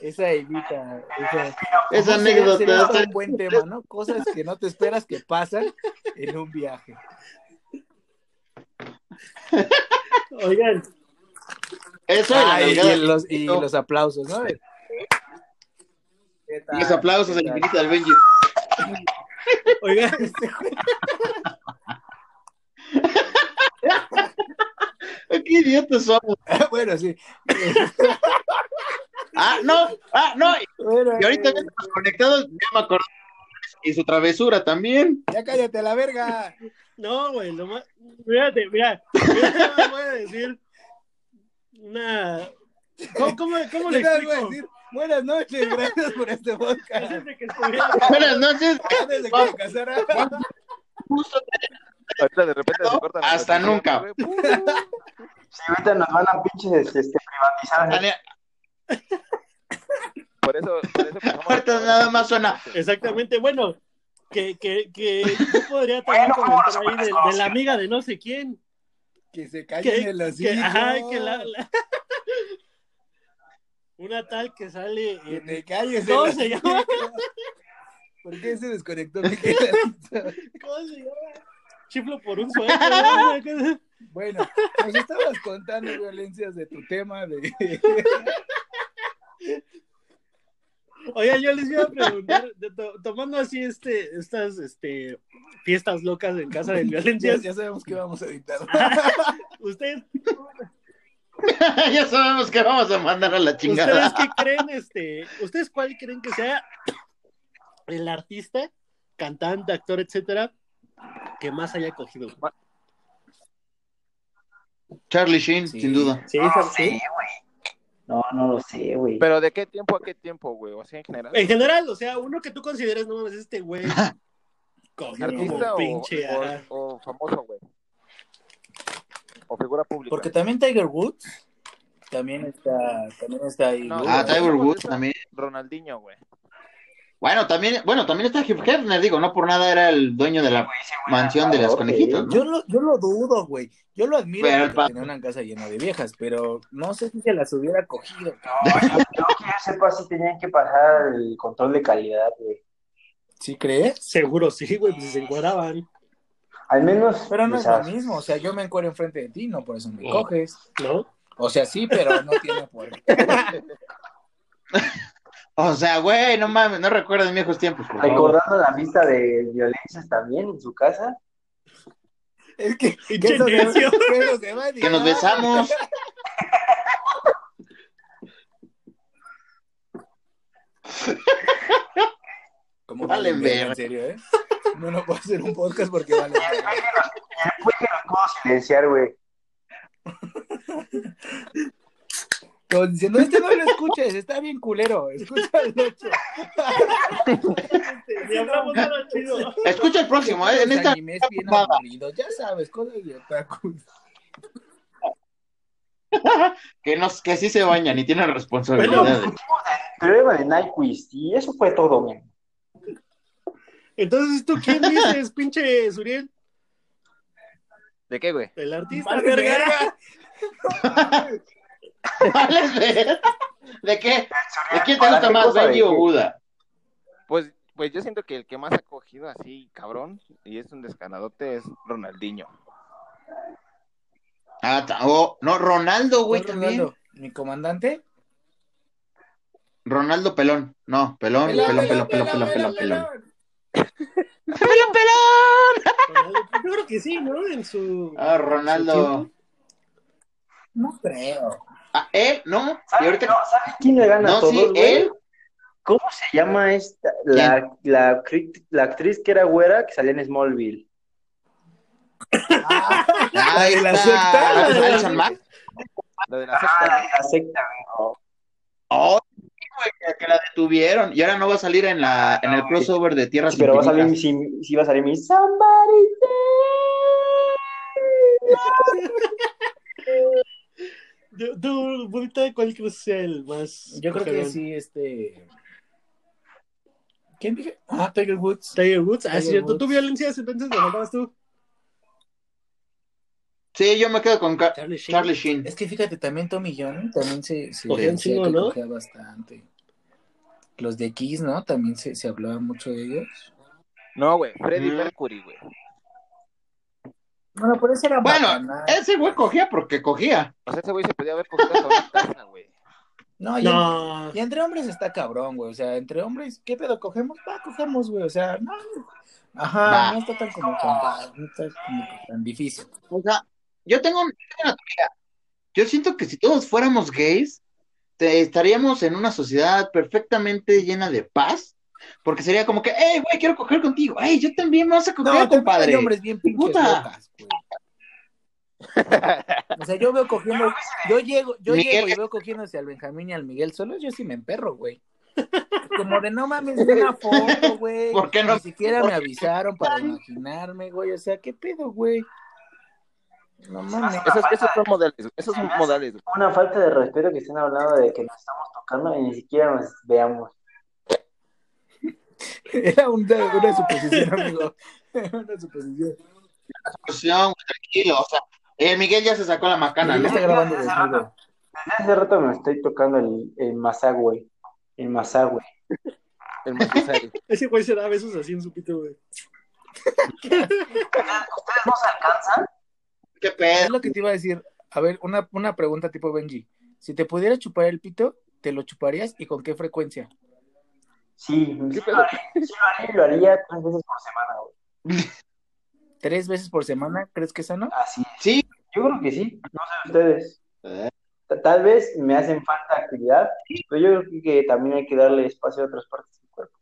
esa evita, esa,
Esa
¿cómo sería-
anécdota.
sería un buen tema, ¿no? Cosas que no te esperas que pasan en un viaje.
Oigan,
Eso es
Ah, y los, y los aplausos, ¿no? ¿Qué tal?
Los aplausos
¿Qué
al infinito del Benji.
oigan,
Qué idiotas somos.
bueno, sí.
Ah, no, ah, no.
Bueno,
Y ahorita
eh,
viendo los conectados, ya me acordé. Y su travesura también.
ya cállate a la verga.
no, güey, lo más... Fíjate, mira, mira, voy a decir una... ¿Cómo, cómo, cómo le
Yo te voy a
explico?
decir, Buenas noches, gracias por este podcast.
Siempre que estuviera-
Buenas noches.
Antes de que me casara.
Justo
Ahorita de repente se cortan
Hasta nunca.
Si ahorita nos van a pinches este, privatizar.
Por eso, por eso
Ahorita nada más suena.
Exactamente, bueno, que, que, que yo podría también
Bueno,
comentar ahí de, de la amiga de no sé quién.
Que se
Que,
callen el
que- ajá, que la, la- Una tal que sale en...
te calles
¿Cómo se llama? <laughs>
¿Por qué se desconectó?
¿Cómo se llama? Chiflo por un sueño. ¿no?
Bueno, nos estabas contando violencias de tu tema de... <laughs>
Oye, yo les iba a preguntar, to- tomando así este, estas este, fiestas locas en casa de <laughs> violencias,
ya sabemos que vamos a editar.
¿ustedes, <laughs>
ya sabemos que vamos a mandar a la
¿ustedes
chingada.
qué creen? Este, ¿Ustedes cuál creen que sea el artista, cantante, actor, etcétera, que más haya cogido?
Charlie Sheen,
Sí.
sin duda.
Sí,
No,
sí.
güey. No, no lo sé, güey.
Pero ¿de qué tiempo a qué tiempo, güey? O sea, en general.
En general, o sea, uno que tú consideres, no mames, este güey <laughs> cogió
¿Artista
como
o,
pinche.
o famoso, güey? O figura pública.
Porque también Tiger Woods también está, también está ahí.
No.
Ah. Tiger Woods también.
Ronaldinho, güey.
Bueno, también, bueno, también está Hugh Hefner, digo, no por nada era el dueño de la mansión de las conejitas, ¿no?
Yo lo, yo lo dudo, güey. Yo lo admiro
Pero,
porque
pa-
tenía una casa llena de viejas, pero no sé si se las hubiera cogido.
No, yo, yo que yo sepa, sí tenían que pasar el control de calidad, güey.
¿Sí crees?
Seguro sí, güey, pues si se encuadraban,
Al menos.
Pero no es lo mismo. O sea, yo me encuentro enfrente de ti, no por eso me coges.
¿no?
O sea, sí, pero no tiene por qué. <laughs>
O sea, güey, no mames, no recuerden viejos tiempos, por favor.
Recordando la lista de violencias también en su casa.
Es que, que
Pinche
eso se, eso se va a
Que nos besamos.
¿Cómo
Vale,
vale, verga,
verga.
en serio, eh? No, no puedo hacer un podcast porque vale.
Fue que nos puedo silenciar, güey.
Como diciendo, este no lo escuches, está bien culero, escucha el 8.
Ni <laughs> hablamos nada chido.
Escucha el próximo, ¿eh? En esta.
animes bien
nada.
aburridos, ya sabes, cosas de otaku. <laughs>
Que, nos, que sí se bañan y tienen responsabilidades.
Prueba de Nyquist y eso fue todo, güey.
Entonces, ¿tú quién dices, <laughs> pinche Suriel?
¿De qué, güey?
El artista,
Vale,
verga. <laughs>
Vale. ¿De qué? ¿De quién te
¿Para
gusta más, Benji o? Buda?
Pues, pues yo siento que el que más ha cogido así, cabrón, y es un descaradote, es Ronaldinho.
Ah, oh, no, Ronaldo, güey,
¿Cuál
también.
Ronaldo? ¿Mi comandante?
Ronaldo Pelón. No, Pelón, Pelón, Pelón, Pelón, Pelón, Pelón, Pelón. ¡Pelón, pelón!
Yo creo que sí, ¿no? En su.
Ah, Ronaldo.
No creo.
Ah, él, no. Y
¿Sabe,
ahorita.
no, ¿sabe quién le gana
No,
a todos,
sí,
güey?
él.
¿Cómo se llama esta? La, la, la actriz que era güera que salía en Smallville.
Ah,
de la secta, la de la
de la
Ah,
secta.
la secta, güey.
Oh, güey, que- la detuvieron. Y ahora no va a salir en la en el crossover de Tierras
Pero va a salir, si, si va a salir mi Somebody
¿Tú, tú, Budita, cuál crees el más.
Yo creo que sí, este. ¿Quién dije? Ah, Tiger Woods.
Tiger Woods. Ah, cierto. Tú violencias, entonces lo mandabas tú.
Sí, yo me quedo con
Charlie Sheen.
Charlie Sheen.
Es que fíjate, también Tommy John también se, se
Cogía un
decía
chingo,
que
¿no?
cogía bastante. Los de Kiss, ¿no? También se, se hablaba mucho de ellos.
No, güey, Freddie
Mm.
Mercury, güey.
Bueno, por eso era
Bueno, ese güey cogía porque cogía.
O sea, ese güey se podía haber cogido hasta una casa, güey.
No, y,
No.
y entre hombres está cabrón, güey. O sea, entre hombres, ¿qué pedo cogemos? Va, cogemos, güey. O sea, no. Ajá, no está tan como complicado, no está como tan difícil.
O sea, yo tengo, un- tengo una teoría. Yo siento que si todos fuéramos gays, te- estaríamos en una sociedad perfectamente llena de paz. Porque sería como que, hey, güey, quiero coger contigo. Hey, yo también me vas a coger,
No,
compadre.
hombres bien
Puta.
O sea, yo veo cogiendo, yo llego, yo
Miguel-
llego y veo cogiéndose al Benjamín y al Miguel solos, yo sí me emperro, güey. Como de no mames, una foto, güey.
¿Por qué no?
Ni siquiera me avisaron para imaginarme, güey. O sea, ¿qué pedo, güey? No mames.
Esos, esos son modales, esos son modales.
Una falta de respeto que estén hablando de que nos estamos tocando y ni siquiera nos veamos. <laughs>
Era una, una <laughs> suposición, amigo. Era una suposición.
Discusión, güey, tranquilo, o sea, el Miguel ya se sacó la macana, ¿no?
está grabando.
Desde hace rato me estoy tocando el, el masagüe. El masagüe.
El. <laughs>
Ese güey se da besos así en su pito, güey.
¿Ustedes no se alcanzan?
¿Qué
Es lo que te iba a decir. A ver, una, una pregunta tipo Benji. Si te pudiera chupar el pito, ¿te lo chuparías y con qué frecuencia?
Sí,
¿Qué
sí lo haría, sí lo haría y lo haría tres veces por semana, güey. <laughs>
¿Tres veces por semana? ¿Crees que es sano?
Así es.
Sí.
Yo creo que sí. No sé ustedes.
Eh,
Ta- Tal vez me hacen falta actividad, pero yo creo que también hay que darle espacio a otras partes del cuerpo.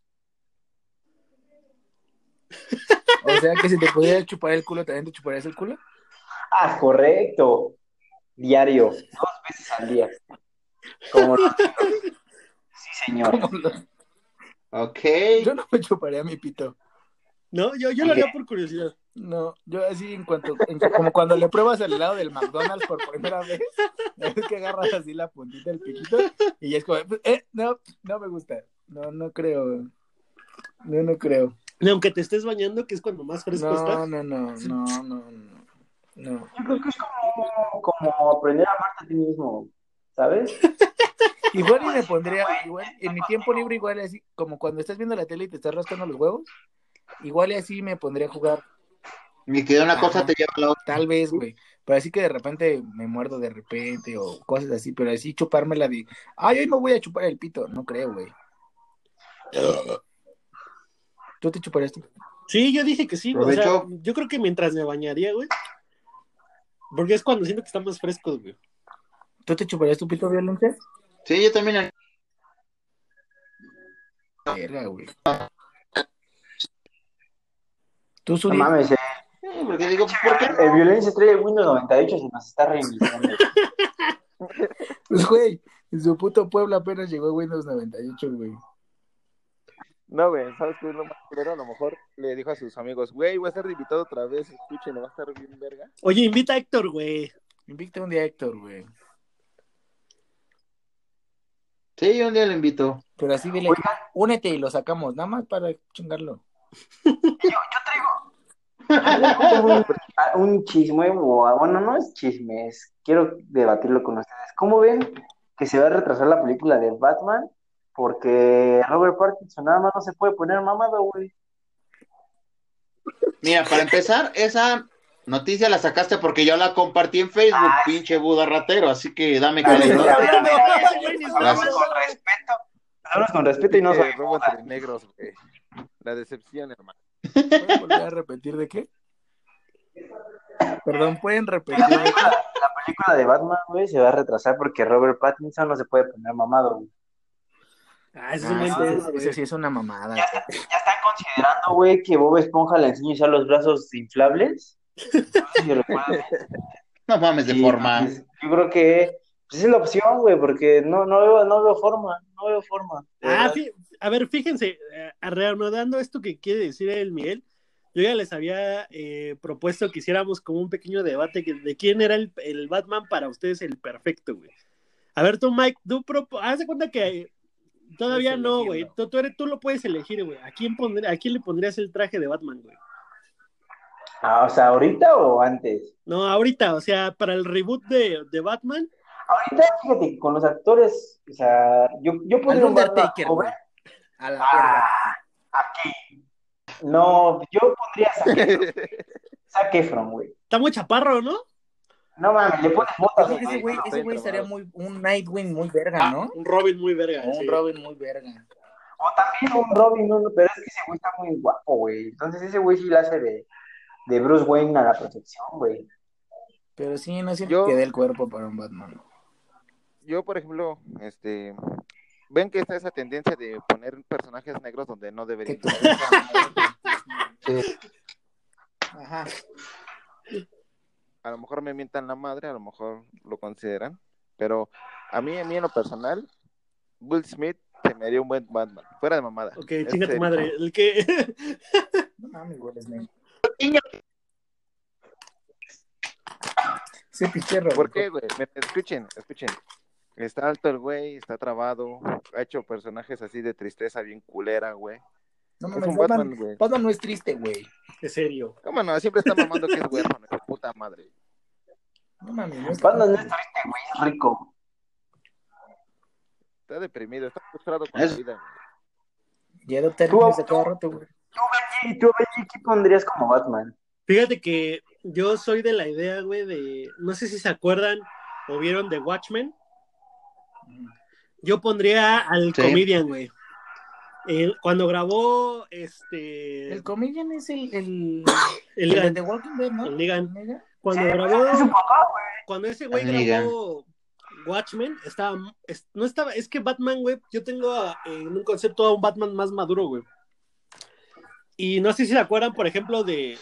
<laughs>
O sea, que si te pudiera chupar el culo, ¿también te chuparías el culo?
Ah, correcto. Diario, dos veces al día. Como los. Sí, señor.
Como
Ok.
Yo no me chuparía mi pito.
No, yo, yo lo haría por curiosidad.
No, yo así en cuanto, en- como cuando le pruebas al helado del McDonald's por primera vez, es que agarras así la puntita del piquito y ya es como, eh, no, no me gusta, no, no creo, no, no creo,
Ni aunque te estés bañando, que es cuando más fresco
no,
está.
no, no, no, no, no, no,
Yo creo que es como, como aprender a amarte a ti mismo, ¿sabes? <laughs>
igual y me pondría, igual, en mi tiempo libre igual así, como cuando estás viendo la tele y te estás rascando los huevos, igual y así me pondría a jugar,
Me quedó una cosa, te lleva a la otra.
tal vez, güey, pero así que de repente me muerdo de repente o cosas así, pero así chupármela de, ay, hoy me voy a chupar el pito, no creo, güey. ¿Tú te chuparías tu
Sí, yo dije que sí, güey. O sea,
Provecho.
yo creo que mientras me bañaría, güey. Porque es cuando siento que está más fresco, güey.
¿Tú te chuparías tu pito violencia?
Sí, yo también.
Verga, güey. ¿Tú,
No mames, eh,
porque digo, ¿por qué?
el violencia trae el Windows 98 se nos está reiniciando. <laughs>
Pues, güey, en su puto pueblo apenas llegó Windows 98, güey.
No, güey, ¿sabes qué es lo más culero? A lo mejor le dijo a sus amigos, güey, voy a estar de invitado otra vez, escuchen, va a estar bien verga.
Oye, invita a Héctor, güey.
Invicta un día a Héctor, güey.
Sí, un día lo invito.
Pero así dile, únete y lo sacamos, nada más para chingarlo.
Yo, yo traigo <laughs> un, chisme, o- bueno, no es chisme, es, quiero debatirlo con ustedes. ¿Cómo ven que se va a retrasar la película de Batman? Porque Robert Pattinson nada más no se puede poner mamado, güey.
Mira, para empezar, esa noticia la sacaste porque yo la compartí en Facebook, pinche Buda ratero, así que dame
Ah,
calidad.
Hablamos con respeto. Hablamos con respeto y no soy
Eh, entre negros, güey. La decepción, hermano.
¿Pueden volver a repetir de qué? Perdón, ¿pueden repetir de qué?
La película de Batman, güey, se va a retrasar porque Robert Pattinson no se puede poner mamado, güey.
Ah, ese es un
Ah,
buen
sí,
tema,
eso
güey.
sí es una mamada.
Ya, está- ya están considerando, güey, que Bob Esponja le enseñe a usar los brazos inflables. <laughs> No
mames de
Sí,
forma.
pues, yo creo que pues, es la opción, güey, porque no, no, veo, no veo forma, no veo forma.
Ah, a ver, fíjense, eh, reanudando esto que quiere decir el Miguel, yo ya les había eh, propuesto que hiciéramos como un pequeño debate que- de quién era el, el Batman para ustedes el perfecto, güey. A ver, tú, Mike, tú propo- haz de cuenta que todavía no, güey. Tú, tú, eres- tú lo puedes elegir, güey. ¿A quién, pondr- ¿A quién le pondrías el traje de Batman, güey?
Ah, o sea, ¿ahorita o antes?
No, ahorita, o sea, para el reboot de, de Batman,
Ahorita, fíjate, con los actores, o sea, yo, yo
Al
podría un Batman joven.
A la.
Ah, aquí. No, yo pondría <laughs> Zac Efron, güey.
está muy chaparro, ¿no?
No mames, le pones botas,
Ese- güey, ese güey estaría muy, un Nightwing muy verga, ¿no?
Un Robin muy verga.
Un
sí.
Robin muy verga.
O también un Robin, no, no, pero es que ese güey está muy guapo, güey. Entonces ese güey sí la hace de, de Bruce Wayne a la perfección, güey.
Pero sí, no siento
Yo-
que dé el cuerpo para un Batman.
Yo, por ejemplo, este, ven que está esa tendencia de poner personajes negros donde no deberían. <laughs>
Ajá.
A lo mejor me mientan la madre, a lo mejor lo consideran, pero a mí, a mí en lo personal, Will Smith se me haría un buen Batman, fuera de mamada.
Ok,
Es
chinga tu madre. El que.
No mames, Will Smith. Ese pinche
¿Por qué, güey? Me- Escuchen, escuchen. Está alto el güey, está trabado, ha hecho personajes así de tristeza bien culera, güey.
No
Es
mames, Batman,
Batman, güey.
Batman no es triste, güey.
Es serio.
¿Cómo no? Siempre está mamando que es huérfano, de <laughs> puta madre.
No mames, no es
Batman no es triste, güey, es rico.
Está deprimido, está frustrado con
Es-
la vida, güey.
Ya adopta niños a cada rato, güey.
Tú, Benji, tú, Benji, ¿qué pondrías como Batman?
Fíjate que yo soy de la idea, güey, de. No sé si se acuerdan o vieron de Watchmen. Yo pondría al
Sí.
comedian, güey. El- cuando grabó este.
El comedian es el, el,
el
el de Walking Dead, ¿no?
el Negan. Cuando
Sí,
grabó.
es güey.
Cuando ese güey grabó Watchmen, estaba. es- no estaba. Es que Batman, güey, yo tengo a- en un concepto a un Batman más maduro, güey. Y no sé si se acuerdan, por ejemplo, de.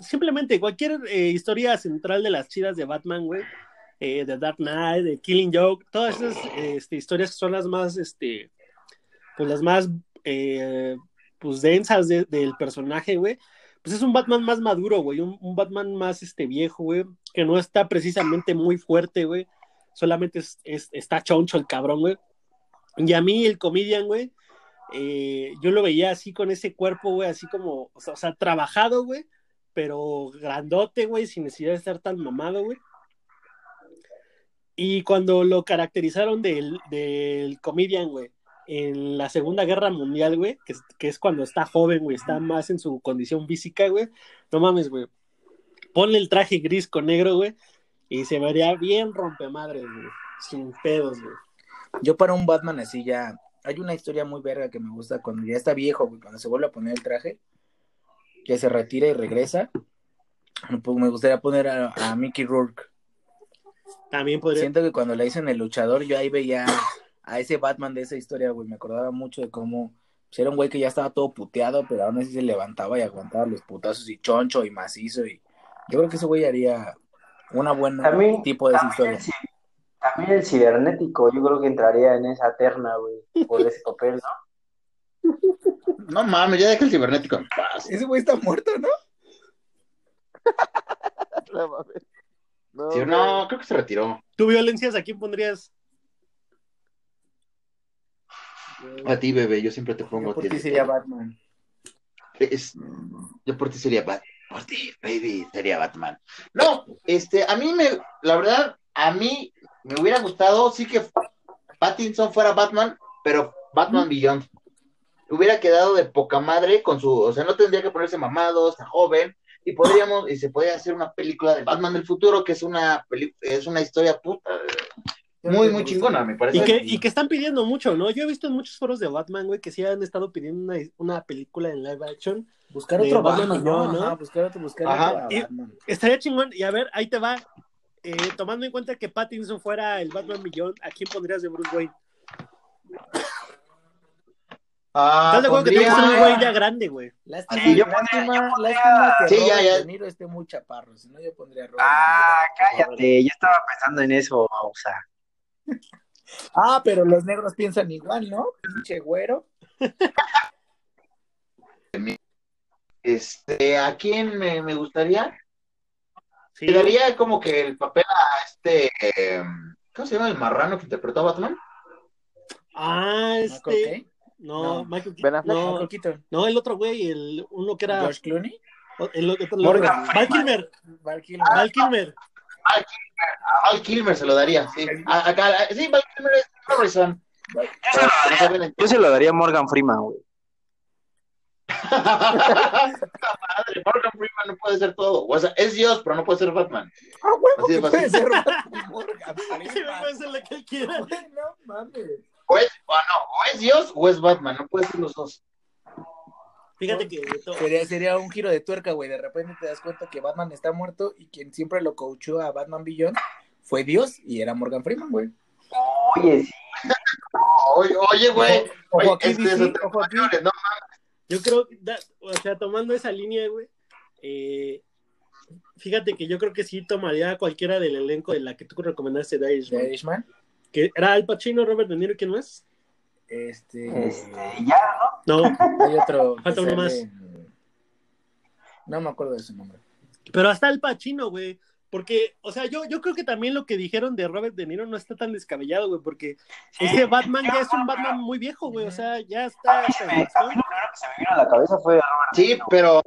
Simplemente cualquier eh, historia central de las chidas de Batman, güey. eh, de Dark Knight, de Killing Joke, todas esas eh, este, historias que son las más, este, pues las más, eh, pues densas de- del personaje, güey. Pues es un Batman más maduro, güey, un, Batman más, este, viejo, güey, que no está precisamente muy fuerte, güey. Solamente es- es- está choncho el cabrón, güey. Y a mí el comedian, güey, eh, yo lo veía así con ese cuerpo, güey, así como, o sea, o sea, trabajado, güey, pero grandote, güey, sin necesidad de estar tan mamado, güey. Y cuando lo caracterizaron del, del comedian, güey, en la Segunda Guerra Mundial, güey, que, es- que es cuando está joven, güey, está más en su condición física, güey, no mames, güey. Ponle el traje gris con negro, güey, y se vería bien rompemadres, güey, sin pedos, güey.
Yo para un Batman así ya... Hay una historia muy verga que me gusta cuando ya está viejo, güey, cuando se vuelve a poner el traje, que se retira y regresa. Pues me gustaría poner a, a Mickey Rourke.
También podría...
Siento que cuando le dicen el luchador, yo ahí veía a ese Batman de esa historia, güey. Me acordaba mucho de cómo pues, era un güey que ya estaba todo puteado, pero aún así se levantaba y aguantaba los putazos y choncho y macizo. Y yo creo que ese güey haría una buena
También-
tipo de esa historia.
el, también el cibernético, yo creo que entraría en esa terna, güey, por ese papel, ¿no? <laughs>
No mames, ya deja el cibernético en paz.
Ese güey está muerto, ¿no? <laughs>
No, mames. No,
Sí,
güey.
no, creo que se retiró.
¿Tú violencias a quién pondrías?
A ti, bebé, yo siempre te pongo
Yo por
ti.
sería Batman.
Es- yo por ti sería Batman. Por ti, baby, sería Batman. No, este, a mí me, la verdad, a mí me hubiera gustado, sí que Pattinson fuera Batman, pero Batman Beyond. Hubiera quedado de poca madre con su, o sea, no tendría que ponerse mamado, está joven, y podríamos, y se podría hacer una película de Batman del futuro, que es una es una historia puta, muy, muy chingona, me parece.
Y que, y que están pidiendo mucho, ¿no? Yo he visto en muchos foros de Batman, güey, que sí han estado pidiendo una, una película en live action.
Buscar otro
Batman
Batman,
no,
¿no? buscar otro, buscar
Ajá.
otro Batman.
Estaría chingón. Y a ver, ahí te va. Eh, tomando en cuenta que Pattinson fuera el Batman Millón, ¿a quién pondrías de Bruce Wayne?
Ah,
¿Estás de acuerdo que tiene que ser un
pondría-
güey ya grande, güey?
Lástima,
Sí, yo
lástima, lástima que
Sí, ya, ya.
De Niro esté muy chaparro, si no yo pondría a Robert
Ah, cállate, yo estaba pensando en eso, o sea.
Ah, pero los negros piensan igual, ¿no? Pinche güero.
Este, ¿a quién me, me gustaría?
Sí.
Le daría como que el papel a este, eh, ¿cómo se llama el marrano que interpretó a Batman?
Ah, este. No,
No.
Michael
Ben Affleck,
no,
Michael Keaton,
no, el otro güey, el uno que era.
George Clooney,
El, otro-
Morgan
Val Kilmer.
Val Kilmer.
Val Kilmer.
A Val Kilmer se lo daría, sí. A- acá, a- sí, Val Kilmer es Morrison.
Yo se lo daría, a Morgan Freeman, güey.
Madre, <laughs> Morgan Freeman no puede ser todo. O sea, es Dios, pero no puede ser Batman.
Ah, huevo,
Así de
que puede ser <laughs> Batman, Morgan Freeman.
puede ser lo que él quiera.
No mames.
O es, o no, o es Dios o es Batman, no puede ser los dos.
Fíjate que.
Sería, sería un giro de tuerca, güey. De repente te das cuenta que Batman está muerto y quien siempre lo coachó a Batman Beyond fue Dios y era Morgan Freeman, güey.
Oye, sí.
Oye, güey.
Ojo aquí,
este,
ojo aquí.
no,
Yo creo, da- o sea, tomando esa línea, güey, eh, fíjate que yo creo que sí tomaría a cualquiera del elenco de la que tú recomendaste de
de
Irishman.
Irishman.
Que era Al Pacino, Robert De Niro, ¿quién más?
Este,
Este, ya,
No,
hay otro. <laughs>
Falta uno más.
en- No me acuerdo de su nombre.
pero hasta Al Pacino, güey. Porque, o sea, yo, yo creo que también lo que dijeron de Robert De Niro no está tan descabellado, güey, porque ese Batman ya es un Batman muy viejo, güey, o sea, ya está...
A mí se me- a mí lo primero que se me vino a la cabeza fue Robert De
Sí,
Niro.
pero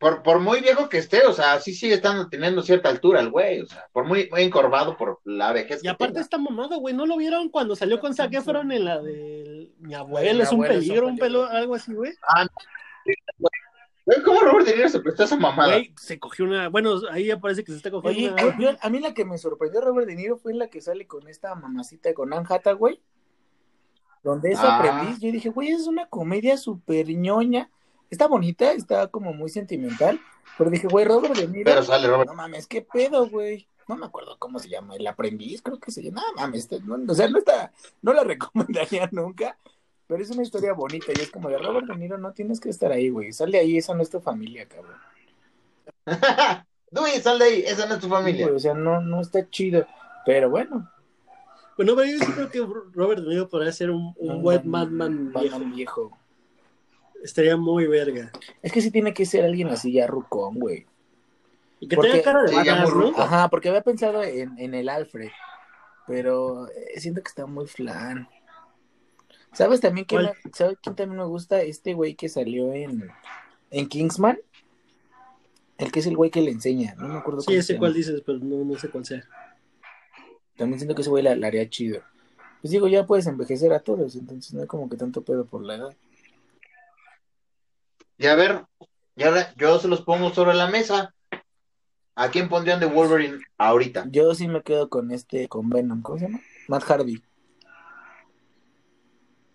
por, por muy viejo que esté, o sea, sí sigue estando teniendo cierta altura el güey, o sea, por muy, muy encorvado por la vejez
Y
que
aparte
tenga.
está mamado, güey, ¿no lo vieron cuando salió con Zac Efron en la de Mi abuelo
Mi
es un
abuelo es un
peligro, un pelo, algo así, güey?
Güey, ¿Cómo Robert De Niro se prestó a esa mamada?
Güey, se cogió una... Bueno, ahí ya parece que se está cogiendo
Oye,
una...
yo- a mí la que me sorprendió Robert De Niro fue la que sale con esta mamacita con Anne Hathaway, donde es
Ah.
aprendiz. Yo dije, güey, es una comedia súper ñoña. Está bonita, está como muy sentimental. Pero dije, güey, Robert De Niro.
Pero sale Robert.
No mames, qué pedo, güey. No me acuerdo cómo se llama, el aprendiz, creo que se llama. No mames, este- no, o sea, no está, no la <laughs> recomendaría nunca. Pero es una historia bonita y es como de Robert De Niro, no tienes que estar ahí, güey. Sale ahí, esa no es tu familia, cabrón. <laughs>
Dewey, sal de ahí, esa no es tu
Sí,
familia.
güey, o sea, no, no está chido. Pero bueno,
Bueno, pero yo sí creo que Robert De Niro podría ser un, un buen
Batman
viejo.
Viejo.
Estaría muy verga.
Es que sí tiene que ser alguien así ya rucón, güey.
Y que
Porque-
tenga cara de badass, ¿no?
Ajá, porque había pensado en, en el Alfred. Pero eh, siento que está muy flan. ¿Sabes también quién, me- ¿sabes quién también me gusta? Este güey que salió en, en Kingsman. El que es el güey que le enseña. No me acuerdo
Sí,
llama.
cuál dices, pero no, no sé cuál sea.
También siento que ese güey la, la haría chido. Pues digo, ya puedes envejecer a todos, entonces no hay como que tanto pedo por la edad.
Y a ver, y ahora yo se los pongo sobre la mesa. ¿A quién pondrían de Wolverine ahorita?
Yo sí me quedo con este, con Venom, ¿cómo se llama? Matt Hardy.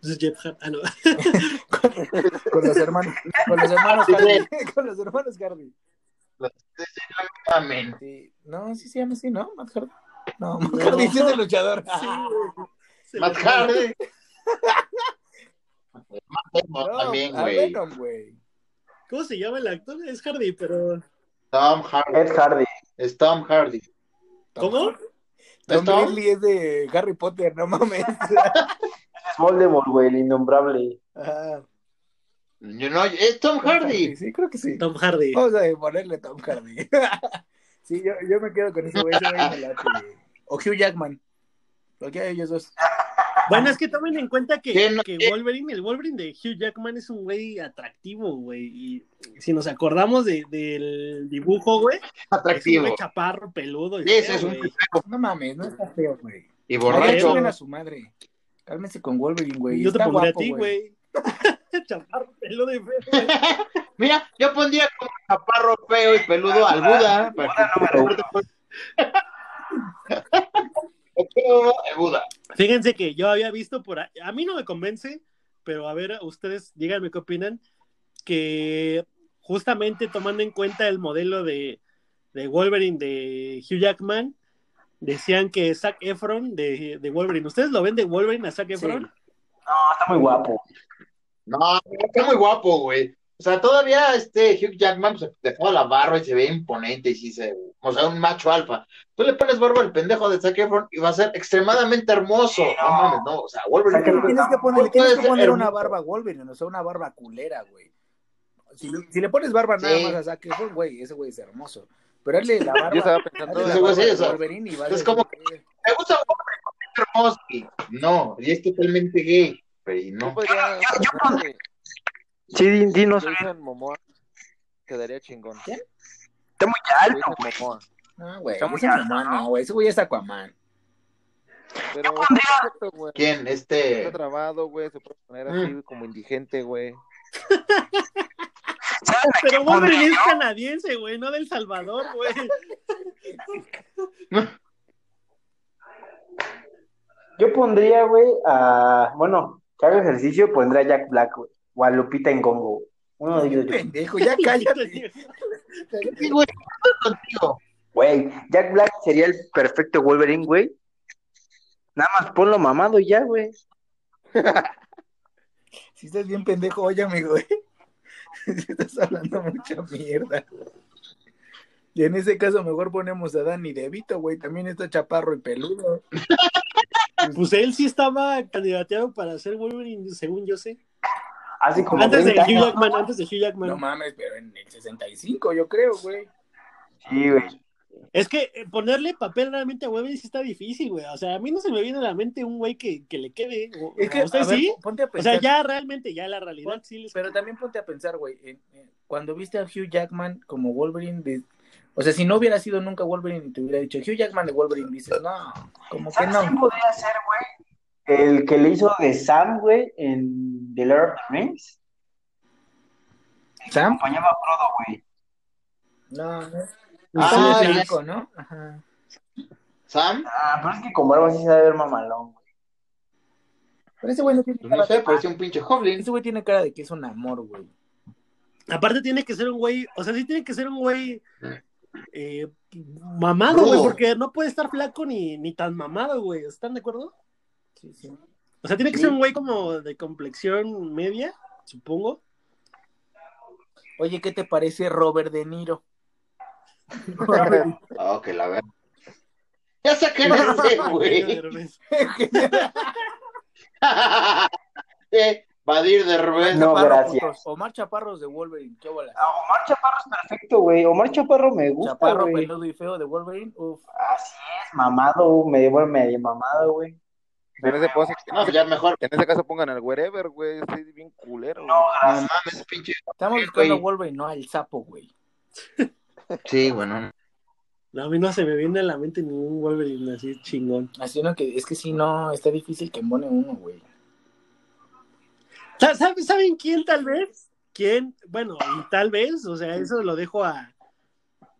Jeff Hart- ah, no. <laughs>
Con los hermanos, con los hermanos Hardy. <laughs> con los hermanos Hardy.
Amén.
Sí. No, sí se llama así, ¿no? Matt Hardy. No, Matt
No.
Hardy sí es el luchador.
Sí. Se
Matt Hardy. <laughs> Matt Damon
No,
también, güey.
¿Cómo se llama el actor? Es Hardy, pero.
Tom Hardy.
Ed Hardy.
Es Tom Hardy.
¿Cómo?
Tom
¿Es Tom?
Ridley es de Harry Potter, no mames.
Es <laughs> Voldemort, güey, el innombrable.
Ah,
You know, es Tom Hardy.
Sí, creo que sí.
Tom Hardy.
Vamos a ponerle Tom Hardy. <laughs> sí, yo, yo me quedo con ese güey, ese güey me late. O Hugh Jackman. Cualquiera de ellos dos.
Bueno, es que tomen en cuenta que,
¿Quién no-
que Wolverine, el Wolverine de Hugh Jackman es un güey atractivo, güey. Y si nos acordamos de- del dibujo, güey, es un
Atractivo.
chaparro, peludo. y
Ese
feo,
es un
güey.
No mames, no está feo, güey.
Y
Ay,
borracho.
chinguen a su madre. Cálmense con Wolverine, güey.
Yo te
Está
pondría
guapo,
a ti, güey. <laughs> chaparro, peludo y feo, güey. <laughs>
Mira, yo pondría como chaparro feo y peludo al Buda. Para que... <laughs> Buda.
Fíjense que yo había visto por ahí, a mí no me convence, pero a ver, ustedes díganme qué opinan, que justamente tomando en cuenta el modelo de, de Wolverine de Hugh Jackman, decían que Zac Efron de, de Wolverine, ¿ustedes lo ven de Wolverine a Zac Efron?
No, está muy guapo.
No, está muy guapo, güey. O sea, todavía este Hugh Jackman pues, se dejó la barba y se ve imponente y sí se, o sea, un macho alfa. Tú le pones barba al pendejo de Zac Efron y va a ser extremadamente hermoso. No mames, no, o sea, Wolverine.
Zac
Le tienes que poner, tienes que poner una barba a Wolverine, o sea, una barba culera, güey. Si, le- si le pones barba nada
Sí.
más a Zac Efron, güey, ese güey es hermoso. Pero hazle la barba,
Yo estaba pensando
la barba
sí, o sea,
Wolverine y va a
es como ¿Te gusta Wolverine hermoso? No, y es totalmente gay. Pero
Yo
no.
podría
yo
pensar que
Sí, di- dinos.
Jason Momoa quedaría chingón.
¿Quién?
Está muy alto, güey.
Momoa.
No, güey,
Está muy
ese
alto,
Aquaman,
¿no?
güey, ese güey es Aquaman.
Pero güey.
¿Quién? Este.
Está trabado, güey. Se puede poner
Mm.
así como indigente, güey. <laughs>
¿Saben a
Pero Wolverine
pondría
es canadiense, güey, no del Salvador, güey.
Yo pondría, güey, a. Bueno, que haga ejercicio, pondría a Jack Black, güey. O a Lupita en Congo. Uno de ellos.
Pendejo, ya <laughs> cállate.
Sí, güey, contigo.
Güey, Jack Black sería el perfecto Wolverine, güey. Nada más ponlo mamado y ya, güey. <laughs>
Si estás bien pendejo, óyame, güey. <laughs> Estás hablando mucha mierda. Y en ese caso mejor ponemos a Danny DeVito, güey. También está chaparro y peludo.
Pues él sí estaba candidateado para ser Wolverine, según yo sé.
Así como
Antes de
30
Hugh
años.
Jackman, antes de Hugh Jackman.
No mames, pero en el 65 yo creo, güey.
Sí, güey.
Es que eh, ponerle papel realmente a Wolverine sí está difícil, güey. O sea, a mí no se me viene a la mente un güey que, que le quede. O,
Es que,
¿a usted
a ver,
sí?
ponte a
O
pensar.
sea, ya realmente, ya la realidad sí les...
Pero también ponte a pensar, güey, en- en- cuando viste a Hugh Jackman como Wolverine, de- o sea, si no hubiera sido nunca Wolverine y te hubiera dicho Hugh Jackman de Wolverine, dices, no, como que
¿Sabes
no.
quién podría ser, güey? El que le hizo de Sam, güey, en The Lord of the Rings.
¿Sam?
Acompañaba a Frodo, güey.
No, no.
Ah,
es blanco, ¿no? Ajá.
Sam,
Ah, pero es que con barba sí se debe ver mamalón, güey.
Pero ese güey no tiene
pues
cara
no sé,
de...
parecía un pinche Hoblin.
Ese güey tiene cara de que es un amor, güey.
Aparte tiene que ser un güey, o sea, sí tiene que ser un güey eh, mamado, güey, porque no puede estar flaco ni, ni tan mamado, güey. ¿Están de acuerdo?
Sí, sí.
O sea, tiene que
Sí.
ser un güey como de complexión media, supongo.
Oye, ¿qué te parece Robert De Niro? <laughs>
Oh, que la verdad. Ya saqué no sé, <laughs> güey. <laughs> Eh, Vadir de Rubén.
No,
Chaparro,
gracias.
putos. Omar Chaparros de Wolverine, qué bola.
Ah, Omar Chaparro es perfecto, güey. Omar Chaparro me gusta,
Chaparro, peludo y feo de Wolverine, uf.
Así es, mamado, medio, medio mamado, güey.
En ese, pose-
No, ya mejor.
en ese caso pongan al wherever, güey. Estoy bien culero.
No,
güey.
No
gracias.
mames, pinche.
Estamos buscando a. Wolverine, no al sapo, güey.
Sí, bueno.
No, a mí no se me viene a la mente ningún Wolverine así chingón.
Así no que, es que si no, está difícil que embone uno, güey.
Sa- ¿sabe- ¿Saben quién tal vez? ¿Quién? Bueno, y tal vez, o sea, eso lo dejo a,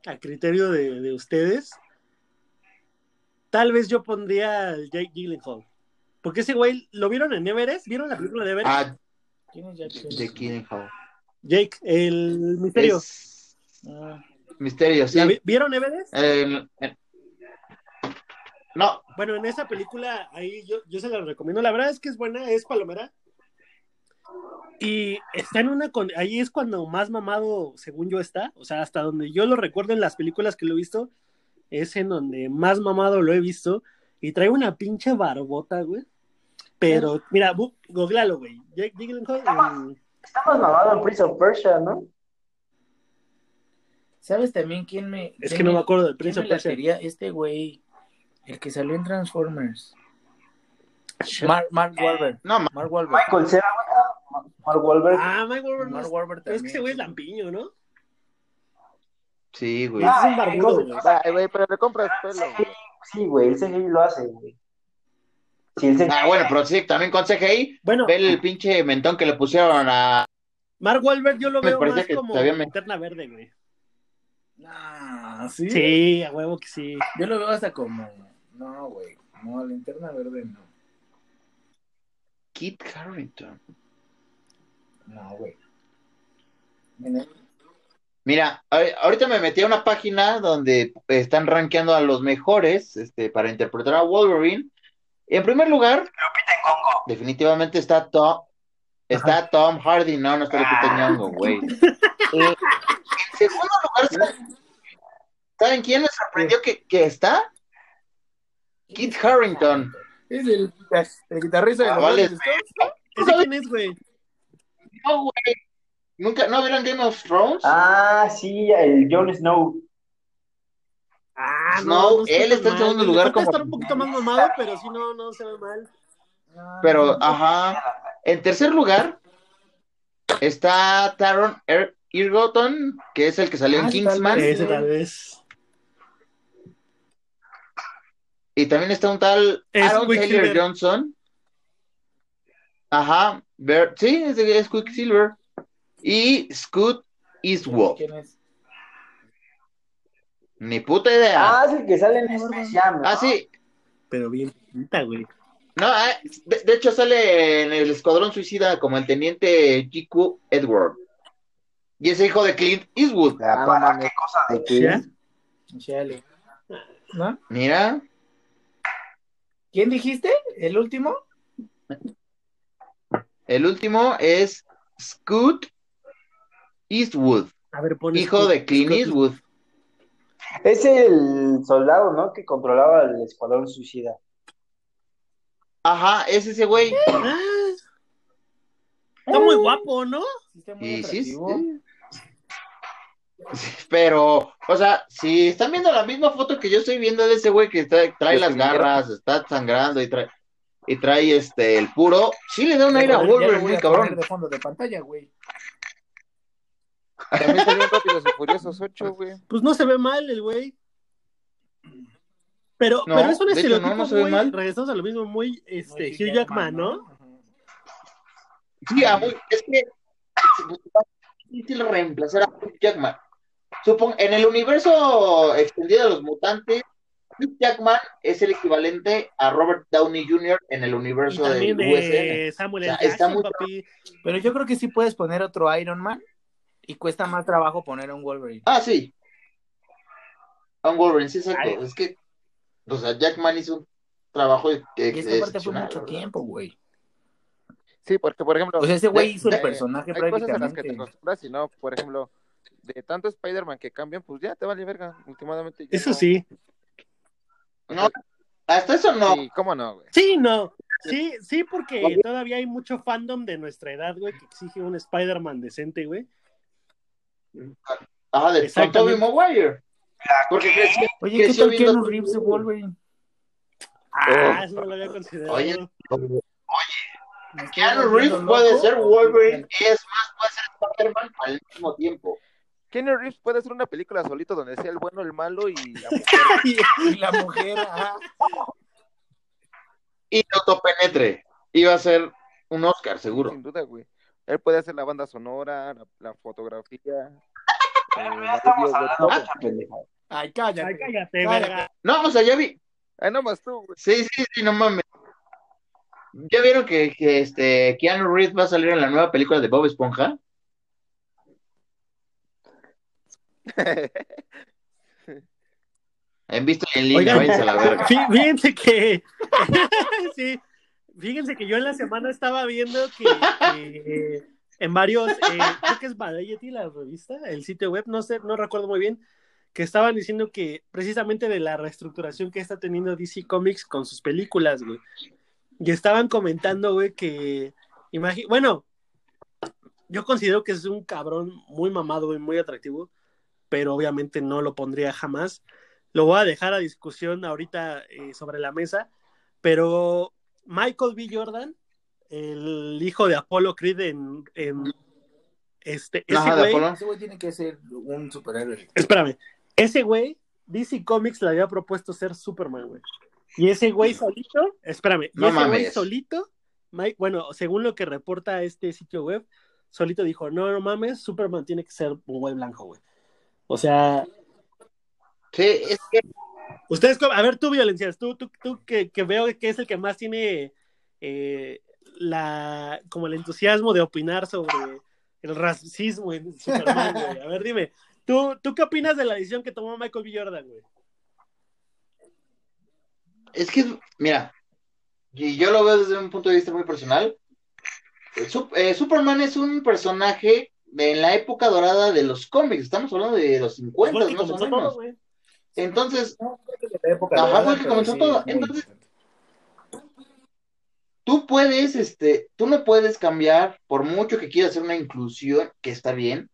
a criterio de, de ustedes. Tal vez yo pondría al Jake Gyllenhaal. Porque ese güey, ¿lo vieron en Everest? ¿Vieron la película de Everest?
Ah,
¿Quién es Jack
de
Gyllenhaal?
Jake, el misterio.
Es
Ah,
misterio, sí.
¿La vi- ¿Vieron Everest?
No,
Bueno, en esa película, ahí yo, yo se la recomiendo. La verdad es que es buena, es palomera. Y está en una. con- Ahí es cuando más mamado, según yo, está. O sea, hasta donde yo lo recuerdo en las películas que lo he visto, es en donde más mamado lo he visto. Y trae una pinche barbota, güey. Pero, mira, googlealo, güey. Jake Gyllenhaal en-
Estamos mamado en Prince of Persia, ¿no?
¿Sabes también quién me...
Es que no me acuerdo del Prince of Persia.
latería? Este güey, el que salió en Transformers. Mark, Mark Wahlberg.
no, ma-
Mark Wahlberg.
Michael Cera, güey. ah, Mark Wahlberg.
Ah, Mike Wahlberg.
Mark
es-
Wahlberg
pero es
también.
que ese güey es lampiño, ¿no?
sí, güey.
Es un barbudo, güey.
Pero le compras pelo.
Sí, güey, el CGI lo hace, güey. Sí, el CGI.
Ah, bueno, pero sí, también con CGI.
Bueno,
Ve el pinche mentón que le pusieron a.
Mark Wahlberg yo lo
Me
veo más
que
como
todavía me-
linterna verde, güey.
Ah, ¿sí?
Sí, a huevo que sí.
Yo lo veo hasta como... No, güey. No, linterna verde no.
Kit Harrington.
No, güey. Mira,
Mira, ahor- ahorita me metí a una página donde están rankeando a los mejores este, para interpretar a Wolverine. En primer lugar, definitivamente está Tom, está Tom Hardy, no, no está Lupita Nyong'o, güey. <laughs> Eh, en segundo lugar, ¿saben- ¿saben quién me sorprendió que, que está? Kit Harrington.
Es el, el guitarrista de
Ah,
los
vale.
¿Ese quién es, güey?
No, güey. ¿Nunca, no vieron Game of Thrones?
Ah, sí, el Jon Snow.
Ah,
No, él está en segundo lugar como-
estar un poquito más mamado, pero sí, no, no se ve mal.
Pero, ajá. En tercer lugar está Taron Er- Egerton, que es el que salió en
Ah,
Kingsman.
vez.
Ese tal vez.
Y también está un tal
Es
Aaron. Taylor Johnson. Ajá. Ver- sí, es, de- es Quicksilver. Y Scoot Eastwood.
¿Quién es?
Ni puta idea.
Ah, es el que sale en Space Jam, ¿no?
Ah, sí.
Pero bien pinta, güey.
No, ah, de, de hecho sale en el Escuadrón Suicida como el teniente G.Q. Edward. Y es hijo de Clint Eastwood.
Ah, ¿Para qué cosa de qué?
¿No?
Mira.
¿Quién dijiste? ¿El último?
El último es Scoot Eastwood,
A ver, pon
hijo de Clint Eastwood.
Es el soldado, ¿no? Que controlaba el escuadrón suicida.
Ajá, es ese güey.
Ah, está muy guapo, ¿no?
Sí, está muy
sí, sí. Pero, o sea, si están viendo la misma foto que yo estoy viendo de ese güey que trae, trae las garras, está sangrando y trae, y trae este el puro, sí le da un aire a Wolverine, cabrón.
de fondo de pantalla, güey.
También salió en Rápidos y Furiosos 8, güey.
Pues no se ve mal el güey. Pero,
No,
pero es un estereotipo
no, no se ve
muy,
mal.
regresamos a lo mismo, muy este,
Muy
Hugh Jackman, ¿no?
Sí, a muy- es que es difícil reemplazar a Hugh Jackman. Supon- en el universo extendido de los mutantes, Hugh Jackman es el equivalente a Robert Downey Jr. en el
Y
universo
de Samuel
O sea,
L.
está
Jackson,
muy-
papi.
Pero yo creo que sí puedes poner otro Iron Man y cuesta más trabajo poner a un Wolverine.
Ah, sí. A un Wolverine, sí, exacto.
Ay.
Es que, o sea, Jackman hizo un trabajo que
Y esta parte fue
excepcional,
mucho
¿verdad?
tiempo, güey.
Sí, porque, por ejemplo,
O sea, ese güey
de-
hizo el personaje
hay cosas en las que te
prácticamente.
acostumbras y no, por ejemplo, de tanto Spider-Man que cambian, pues ya te vale verga, últimamente.
Eso
no.
sí.
No, hasta eso no.
Sí, ¿cómo no, güey?
Sí, no. Sí, sí, porque todavía hay mucho fandom de nuestra edad, güey, que exige un Spider-Man decente, güey.
Ajá, de con. Tobey Maguire. Porque creció,
Oye, ¿qué tal Keanu Reeves de Wolverine?
Ah, eso no lo había considerado.
Oye,
¿Me estoy
Keanu Reeves
loco?
puede ser Wolverine, y es más, puede ser Spider-Man al mismo tiempo.
Kenny Reeves puede hacer una película solito donde sea el bueno, el malo y la <laughs> mujer.
Y la mujer, ajá.
Y no autopenetre. Iba a ser un Oscar, seguro.
sin duda, güey. Él puede hacer la banda sonora, la, la fotografía, <laughs> eh.
Ay, cállate.
Ay, cállate, verga.
No, o sea, ya vi.
Ay, nomás tú, güey.
Sí, sí, sí, no mames. ¿Ya vieron que, que este Keanu Reeves va a salir en la nueva película de Bob Esponja? <laughs> Han visto en línea,
Oigan,
váyanse a la verga.
fí- fíjense que. <laughs> sí, fíjense que yo en la semana estaba viendo que, que en varios. eh, creo que es Variety, la revista, el sitio web, no sé, no recuerdo muy bien. Que estaban diciendo que precisamente de la reestructuración que está teniendo DC Comics con sus películas, güey. Y estaban comentando, güey, que. bueno, yo considero que es un cabrón muy mamado y muy atractivo, pero obviamente no lo pondría jamás. Lo voy a dejar a discusión ahorita eh, sobre la mesa, pero Michael B. Jordan, el hijo de Apollo Creed en, en este, ese
Ajá,
güey,
Apolo.
Ese güey tiene que ser un superhéroe.
espérame, ese güey, DC Comics le había propuesto ser Superman, güey. Y ese güey solito, espérame, y ese güey solito, Mike, bueno, según lo que reporta este sitio web, solito dijo, no, no mames, Superman tiene que ser un güey blanco, güey. O sea,
Sí, es que
ustedes, a ver, tú, Violencias, tú, tú, tú que, que veo que es el que más tiene eh, la, como el entusiasmo de opinar sobre el racismo en Superman, güey. A ver, dime, ¿tú, ¿tú qué opinas de la decisión que tomó Michael B. Jordan, güey?
Es que, mira, y yo lo veo desde un punto de vista muy personal. Eh, Sup- Superman es un personaje de en la época dorada de los cómics. Estamos hablando de los 50,
Fue el que
más o menos.
todo.
Entonces, Ajá, fue que comenzó todo. Entonces- tú puedes, este, tú no puedes cambiar, por mucho que quieras hacer una inclusión, que está bien,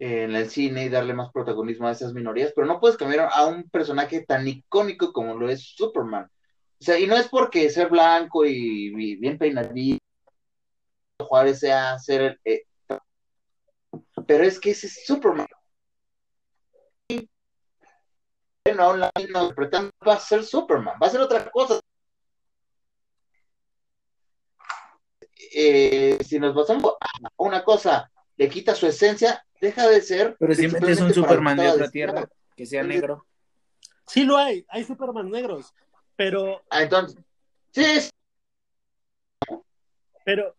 en el cine y darle más protagonismo a esas minorías, pero no puedes cambiar a un personaje tan icónico como lo es Superman. O sea, y no es porque ser blanco y, y bien peinadito, Juárez sea ser, eh, pero es que ese es Superman. Bueno, a un lado, no, interpretando, va a ser Superman, va a ser otra cosa. eh, si nos basamos a una cosa, le quita su esencia, deja de ser.
Pero si metes un Superman de otra tierra, que sea
Entonces-
negro.
Sí lo hay, hay Superman negros, pero,
Ah, entonces, sí, es-
pero,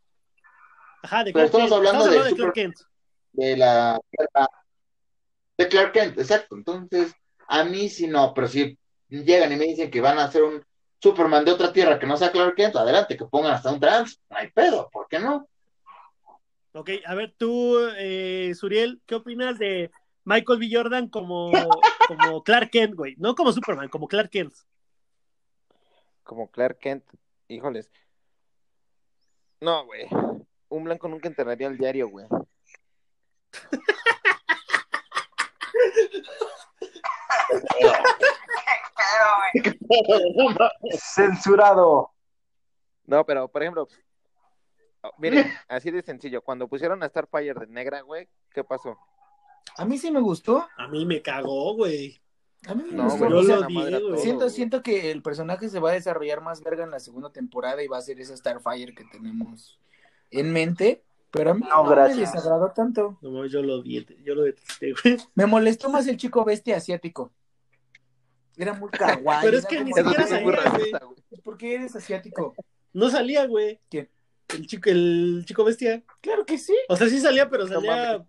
ajá, de
Pero
Clark
estamos
Kent.
hablando de
Clark
Super-
Kent.
de la de Clark Kent, exacto. Entonces, a mí sí no, pero si llegan y me dicen que van a hacer un Superman de otra tierra que no sea Clark Kent, adelante, que pongan hasta un trans, no hay pedo, ¿por qué no?
Ok, a ver, tú, eh, Suriel, ¿qué opinas de Michael B. Jordan como, como <laughs> Clark Kent, güey. No como Superman, como Clark Kent.
Como Clark Kent. Híjoles. No, güey. Un blanco nunca enterraría el diario, güey. <laughs>
Censurado.
No, pero por ejemplo, oh, miren, así de sencillo. Cuando pusieron a Starfire de negra, güey, ¿qué pasó?
A mí sí me gustó.
A mí me cagó, güey.
A mí me
No,
gustó.
güey,
yo
O sea,
lo
todo,
siento,
güey.
siento que el personaje se va a desarrollar más verga en la segunda temporada y va a ser esa Starfire que tenemos en mente. Pero a mí
No,
no, me
gracias.
desagradó tanto.
No, mames, yo lo odié, yo lo detesté, güey.
Me molestó más el chico bestia asiático. Era muy <laughs> kawaii.
Pero es que ni siquiera
racista, güey.
¿Por qué eres asiático?
No salía, güey.
¿Quién?
El chico, el chico bestia.
Claro que sí.
O sea, sí salía, pero
No
salía
mames.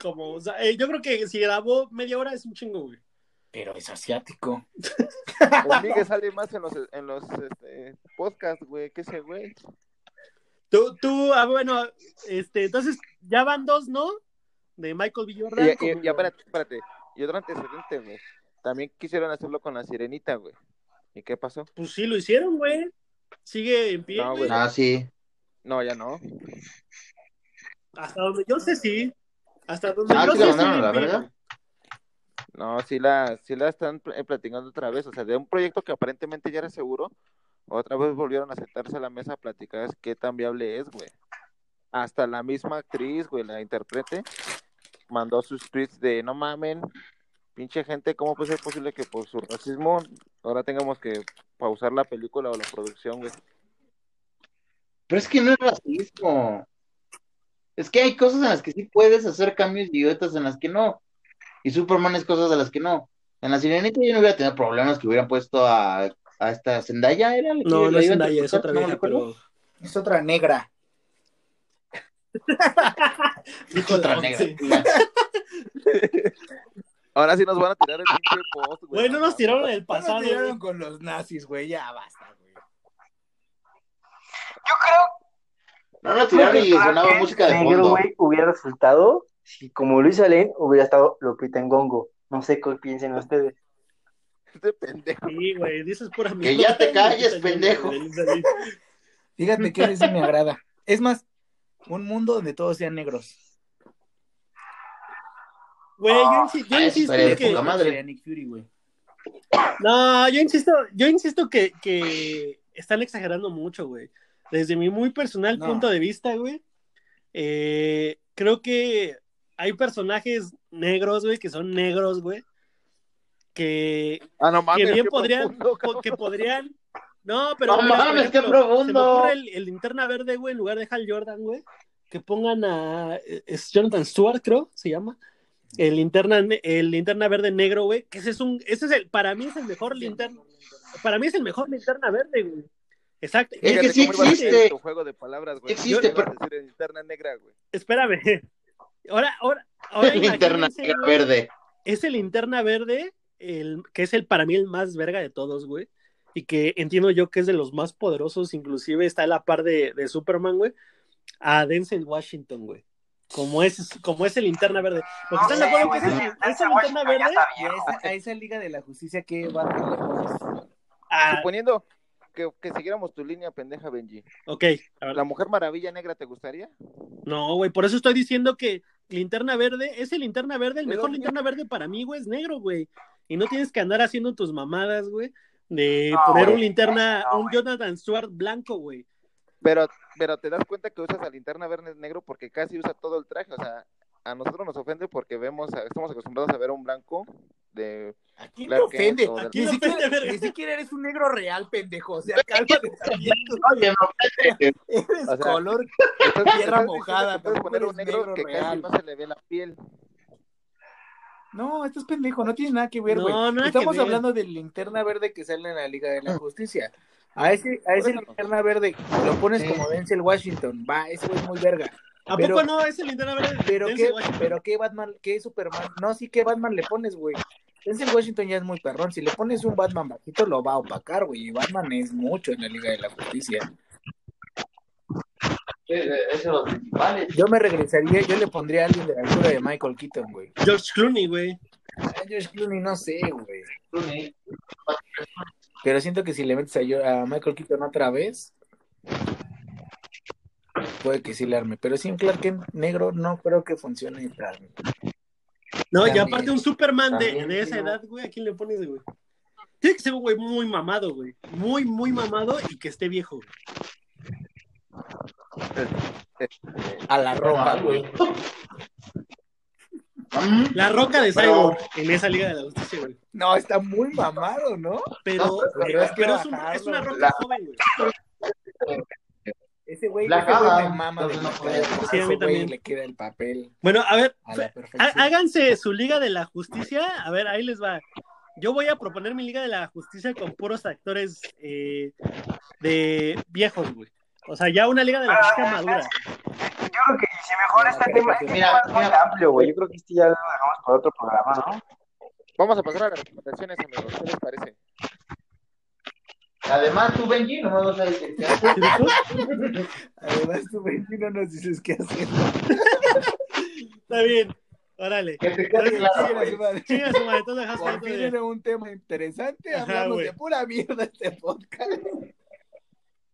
como. O sea, eh, yo creo que si grabó media hora es un chingo, güey.
Pero es asiático. <laughs> <laughs>
El Miguel sale más en los, en los este, podcasts, güey, que ese güey.
Tú, tú, ah, bueno, este, entonces ya van dos, ¿no? De Michael B. Jordan.
Y, y, y espérate, espérate. Y otro antecedente, güey. También quisieron hacerlo con la sirenita, güey. ¿Y qué pasó?
Pues sí, lo hicieron, güey. Sigue en pie,
No,
güey.
Ah, sí.
No, ya no.
Hasta donde yo sé, sí. Hasta donde
Ah,
yo
sí
sé,
la mandaron
güey.
No, sí la, sí la están pl- platicando otra vez. O sea, de un proyecto que aparentemente ya era seguro, otra vez volvieron a sentarse a la mesa a platicar qué tan viable es, güey. Hasta la misma actriz, güey, la intérprete, mandó sus tweets de no mamen, pinche gente, ¿cómo puede ser posible que por su racismo ahora tengamos que pausar la película o la producción, güey?
Pero es que no es racismo. Es que hay cosas en las que sí puedes hacer cambios y otras en las que no. Y Superman es cosas de las que no. En la Sirenita yo no hubiera tenido problemas que hubieran puesto a, a esta Zendaya, ¿era? la que
No, no
la
es
iba a
Zendaya, es otra
No
vieja,
acuerdo.
pero.
Es otra negra. <laughs>
Dijo
Otra negra. <laughs>
Ahora sí nos van a tirar el pinche post, güey.
Güey, no nos tiraron el
Nos
pasado.
tiraron
güey.
con los nazis, güey. Ya basta, güey.
Yo creo
No lo tiraron y sonaba música de
negro,
fondo.
güey, hubiera resultado si como Luis Alén hubiera estado Lupita Ngongo. No sé qué piensen ustedes. <laughs>
Este pendejo.
Sí, güey, dices pura
Que ya te calles, pendejo.
Fíjate que eso me agrada. Es más, un mundo donde todos sean negros.
Güey, yo, insi- yo
Ah,
insisto que.
madre.
Sería Nick Fury, güey.
No, yo insisto, yo insisto que, que están exagerando mucho, güey. Desde mi muy personal
No.
punto de vista, güey, eh, creo que hay personajes negros, güey, que son negros, güey, que,
Ah, no mames.
que bien
qué
podrían,
profundo,
que podrían, no, pero
No
mira,
mames, qué
ejemplo, Se me
profundo.
ocurre el, el linterna verde, güey, en lugar de Hal Jordan, güey, que pongan a, es Jonathan Stewart, creo, se llama, el linterna, el linterna verde negro, güey, que ese es un, ese es el, para mí es el mejor linterna, para mí es el mejor linterna verde, güey. Exacto.
Es que sí existe.
tu juego de palabras, güey.
Existe,
Yo
pero-
decir en linterna negra, güey.
Espérame. <laughs> Ahora, ahora, ahora <laughs>
Linterna verde.
Es el linterna verde, el, que es el para mí el más verga de todos, güey. Y que entiendo yo que es de los más poderosos, inclusive está a la par de, de Superman, güey. A Denzel Washington, güey. Como es, como es el linterna verde. Porque están de acuerdo que ese, ese linterna verde.
Y a esa, a esa Liga de la Justicia, ¿qué Batman le pones?
Ah,
Suponiendo que, que siguiéramos tu línea pendeja, Benji.
ok. a ver.
¿La Mujer Maravilla Negra te gustaría?
No, güey, por eso estoy diciendo que linterna verde, ese linterna verde, el
Pero-
mejor linterna verde para mí, güey, es negro, güey. Y no tienes que andar haciendo tus mamadas, güey, de
No,
poner un linterna,
No,
un. Jonathan Stewart blanco, güey.
Pero, pero te das cuenta que usas a linterna verde negro porque casi usa todo el traje. O sea, a nosotros nos ofende porque vemos, a- estamos acostumbrados a ver a un blanco de.
Aquí te ofende. Aquí ni, siquiera,
Aquí no ofende,
ni siquiera eres un negro real, pendejo. O sea, <laughs> cálmate también. <laughs> Eres
O sea,
color.
Estás-
Tierra
estás
mojada,
Puedes poner un negro,
negro
que
real.
casi no se le ve la piel.
No, esto es pendejo, no tiene nada que ver,
No,
güey. Estamos
ver.
hablando del linterna verde que sale en la Liga de la Justicia. A ese, a ese linterna verde lo pones
Sí.
como Denzel Washington. Va, eso es muy verga.
¿A
Pero-
poco no es el linterna verde?
Pero
Denzel
qué,
Washington?
pero qué Batman, qué Superman. No, sí, qué Batman le pones, güey. Denzel Washington ya es muy perrón. Si le pones un Batman bajito, lo va a opacar, güey. Y Batman es mucho en la Liga de la Justicia.
Los principales.
Yo me regresaría, yo le pondría a alguien de la altura de Michael Keaton, güey.
George Clooney, güey.
A George Clooney no sé, güey. Pero siento que si le metes a, yo- a Michael Keaton otra vez, puede que sí le arme. Pero sin Clark Kent negro no creo que funcione mí.
No, y
También.
aparte un Superman de, esa edad, güey, ¿a quién le pones, güey? Tiene que ser un güey muy mamado, güey. Muy, muy mamado y que esté viejo. güey.
A la roca, güey. <laughs>
La roca de
Pero-
Cyborg en esa Liga de la Justicia, güey.
No, está muy mamado, ¿no?
Pero,
No,
pero es que
pero es, un-
bajarlo,
es una roca
la-
joven, güey.
Ese güey, me mama de
no
la
puede.
cara.
Sí, a
Ese
mí
güey
también.
le queda el papel
Bueno, a ver,
a
háganse su Liga de la Justicia. A ver, ahí les va. Yo voy a proponer mi Liga de la Justicia con puros actores eh, de viejos, güey. O sea, ya una Liga de la Justicia madura.
Yo creo que si mejor este tema este
Mira,
tema es muy
mira.
amplio, güey. Yo creo que este ya lo dejamos para otro programa, ¿no?
Vamos a pasar a las recomendaciones, amigos. ¿Qué les parece?
Además, tú, Benji, no me vas a decir
¿Sí dijo? <laughs>
Además, tú, güey, no nos dices qué hacer.
Está bien. Órale.
que te quede claro, güey.
Chinga su madre, entonces dejas
Por fin era un tema interesante. Hablamos de pura mierda este podcast.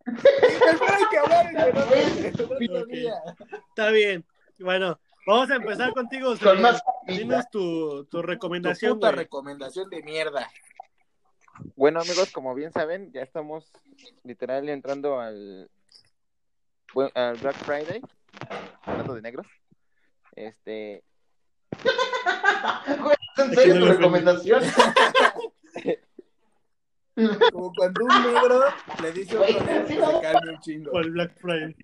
Hay que hablar día.
Está bien. Bueno, vamos a empezar contigo.
Con
Suriel.
más
Dinos tu, tu
Tu
recomendación,
puta
güey.
recomendación de mierda.
Bueno, amigos, como bien saben, ya estamos literal entrando al, al Black Friday, hablando de negros. Este, <laughs>
Güey, ¿En serio tu <laughs> recomendación? <laughs> <laughs>
Como cuando un negro le dice a otro negro que se calme un chingo.
Por el Black Friday.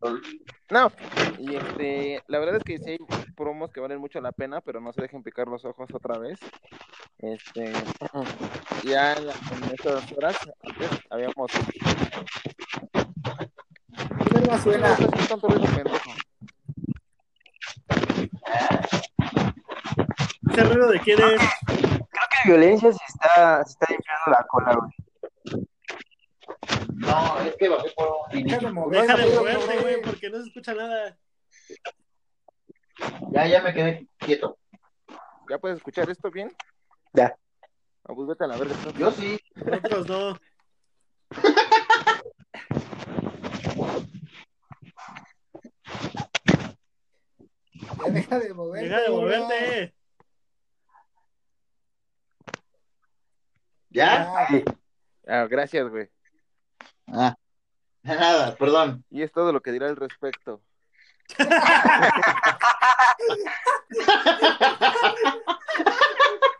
<laughs>
no, y este, la verdad es que sí hay promos que valen mucho la pena, pero no se dejen picar los ojos otra vez. Este, <clears throat> ya en, la- en estas horas, antes habíamos.
¿Qué más suena?
Esto es un tanto ruido pendejo.
¿Ese ruido de quién es?
Violencia se está, se está limpiando la cola, güey.
No, es que bajé por un
Deja de
moverte,
güey.
porque no se escucha nada.
Ya, ya me quedé quieto.
¿Ya puedes escuchar esto bien?
Ya.
Ah, pues vete a la verga.
Yo sí.
Nosotros no.
Ya deja de moverte.
Deja de moverte.
¿Ya?
Ah, gracias, güey.
Ah, nada, perdón.
Y es todo lo que dirá al respecto. <laughs>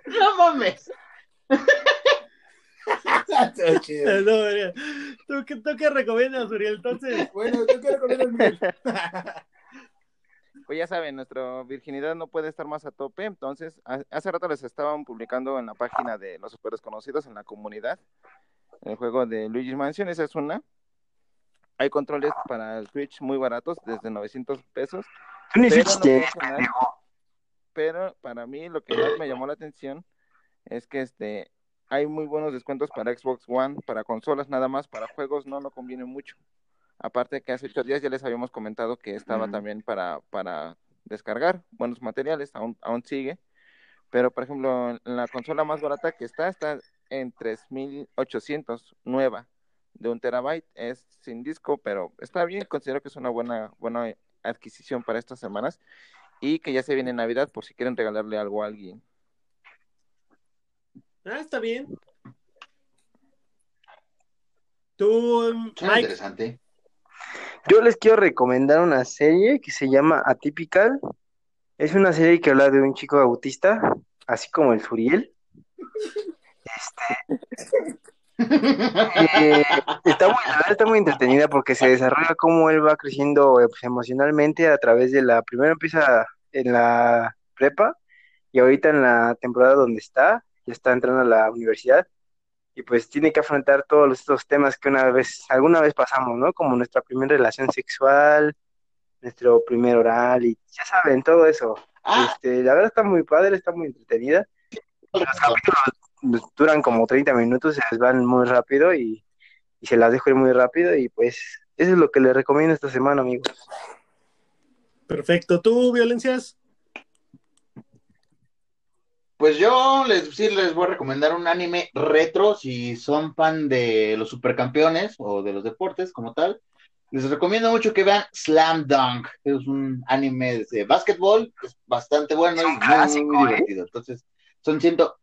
No mames.
No, María. ¿Tú, qué, ¿Tú qué recomiendas, Uriel? Entonces,
Bueno, ¿tú qué recomiendas, Miguel? <laughs>
Pues ya saben, nuestra virginidad no puede estar más a tope, entonces ha- hace rato les estaban publicando en la página de los super desconocidos en la comunidad el juego de Luigi's Mansion, esa es una. Hay controles para el Switch muy baratos, desde 900 pesos, Pero no pero para mí lo que más me llamó la atención es que este hay muy buenos descuentos para Xbox One, para consolas nada más, para juegos no lo conviene mucho. Aparte que hace ocho días ya les habíamos comentado que estaba
Mm.
también para, para descargar buenos materiales, aún, aún sigue. Pero por ejemplo, en la consola más barata que está, está en 3800 nueva de un terabyte, es sin disco, pero está bien, considero que es una buena, buena adquisición para estas semanas y que ya se viene Navidad por si quieren regalarle algo a alguien.
ah, está bien. Tú, Mike,
interesante.
Yo les quiero recomendar una serie que se llama Atypical. Es una serie que habla de un chico autista, así como el Suriel. <laughs> Eh, está muy, está muy entretenida porque se desarrolla cómo él va creciendo eh, pues, emocionalmente a través de la, primero empieza en la prepa y ahorita en la temporada donde está, ya está entrando a la universidad y pues tiene que afrontar todos estos temas que una vez, alguna vez pasamos, ¿no? Como nuestra primera relación sexual, nuestro primer oral y ya saben, todo eso.
Ah,
Este, la verdad está muy padre, está muy entretenida. Los capítulos duran como 30 minutos, se les van muy rápido y, y se las dejo ir muy rápido y pues Eso es lo que les recomiendo esta semana, amigos.
Perfecto. ¿Tú, Violencias?
Pues yo les, sí les voy a recomendar un anime retro si son fan de los supercampeones o de los deportes como tal. Les recomiendo mucho que vean Slam Dunk, que es un anime de básquetbol, es bastante bueno y muy,
clásico,
muy
¿eh?
divertido. Entonces, son ciento,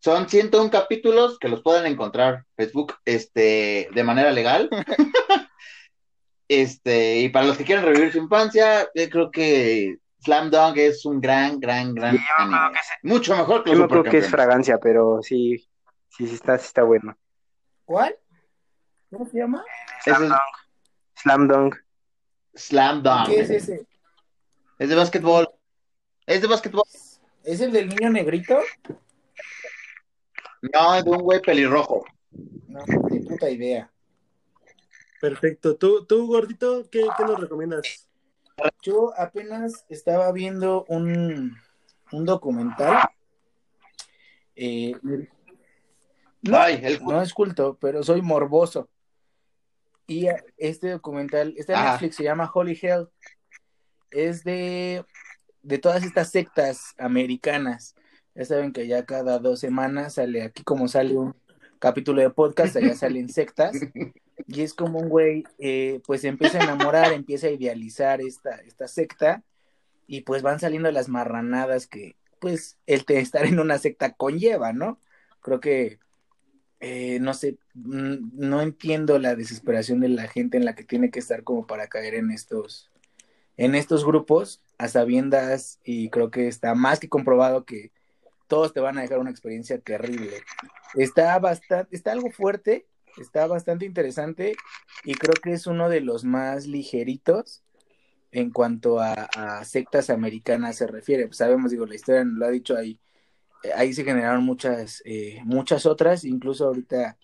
son 101 capítulos que los pueden encontrar en Facebook este, de manera legal. <laughs> este, y para los que quieran revivir su infancia, yo creo que Slam Dunk es un gran, gran, gran
Sí,
anime. Mucho mejor que
Yo no creo que es fragancia, pero sí, sí, sí está, sí está bueno.
¿Cuál? ¿Cómo se llama?
Es
Slam Dunk.
Slam Dunk.
¿Qué es ese?
Es de básquetbol. Es de básquetbol.
¿Es el del niño negrito?
No, es de un güey pelirrojo.
No, ni puta idea.
Perfecto. ¿Tú, tú gordito, qué, qué nos recomiendas?
Yo apenas estaba viendo un, un documental. Eh, no,
Ay, el
no es culto, pero soy morboso. Y este documental, está en
Ah.
Netflix, se llama Holy Hell. Es de, de todas estas sectas americanas. Ya saben que ya cada dos semanas sale aquí como sale un capítulo de podcast, allá salen sectas. <laughs> Y es como un güey, eh, pues empieza a enamorar, empieza a idealizar esta, esta secta. Y pues van saliendo las marranadas que, pues, el estar en una secta conlleva, ¿no? Creo que eh, no sé, no entiendo la desesperación de la gente en la que tiene que estar como para caer en estos, en estos grupos a sabiendas y creo que está más que comprobado que todos te van a dejar una experiencia terrible. Está bastante, está algo fuerte, está bastante interesante y creo que es uno de los más ligeritos en cuanto a, sectas americanas se refiere. Pues sabemos, digo, la historia nos lo ha dicho ahí eh, ahí se generaron muchas, eh, muchas otras, incluso ahorita,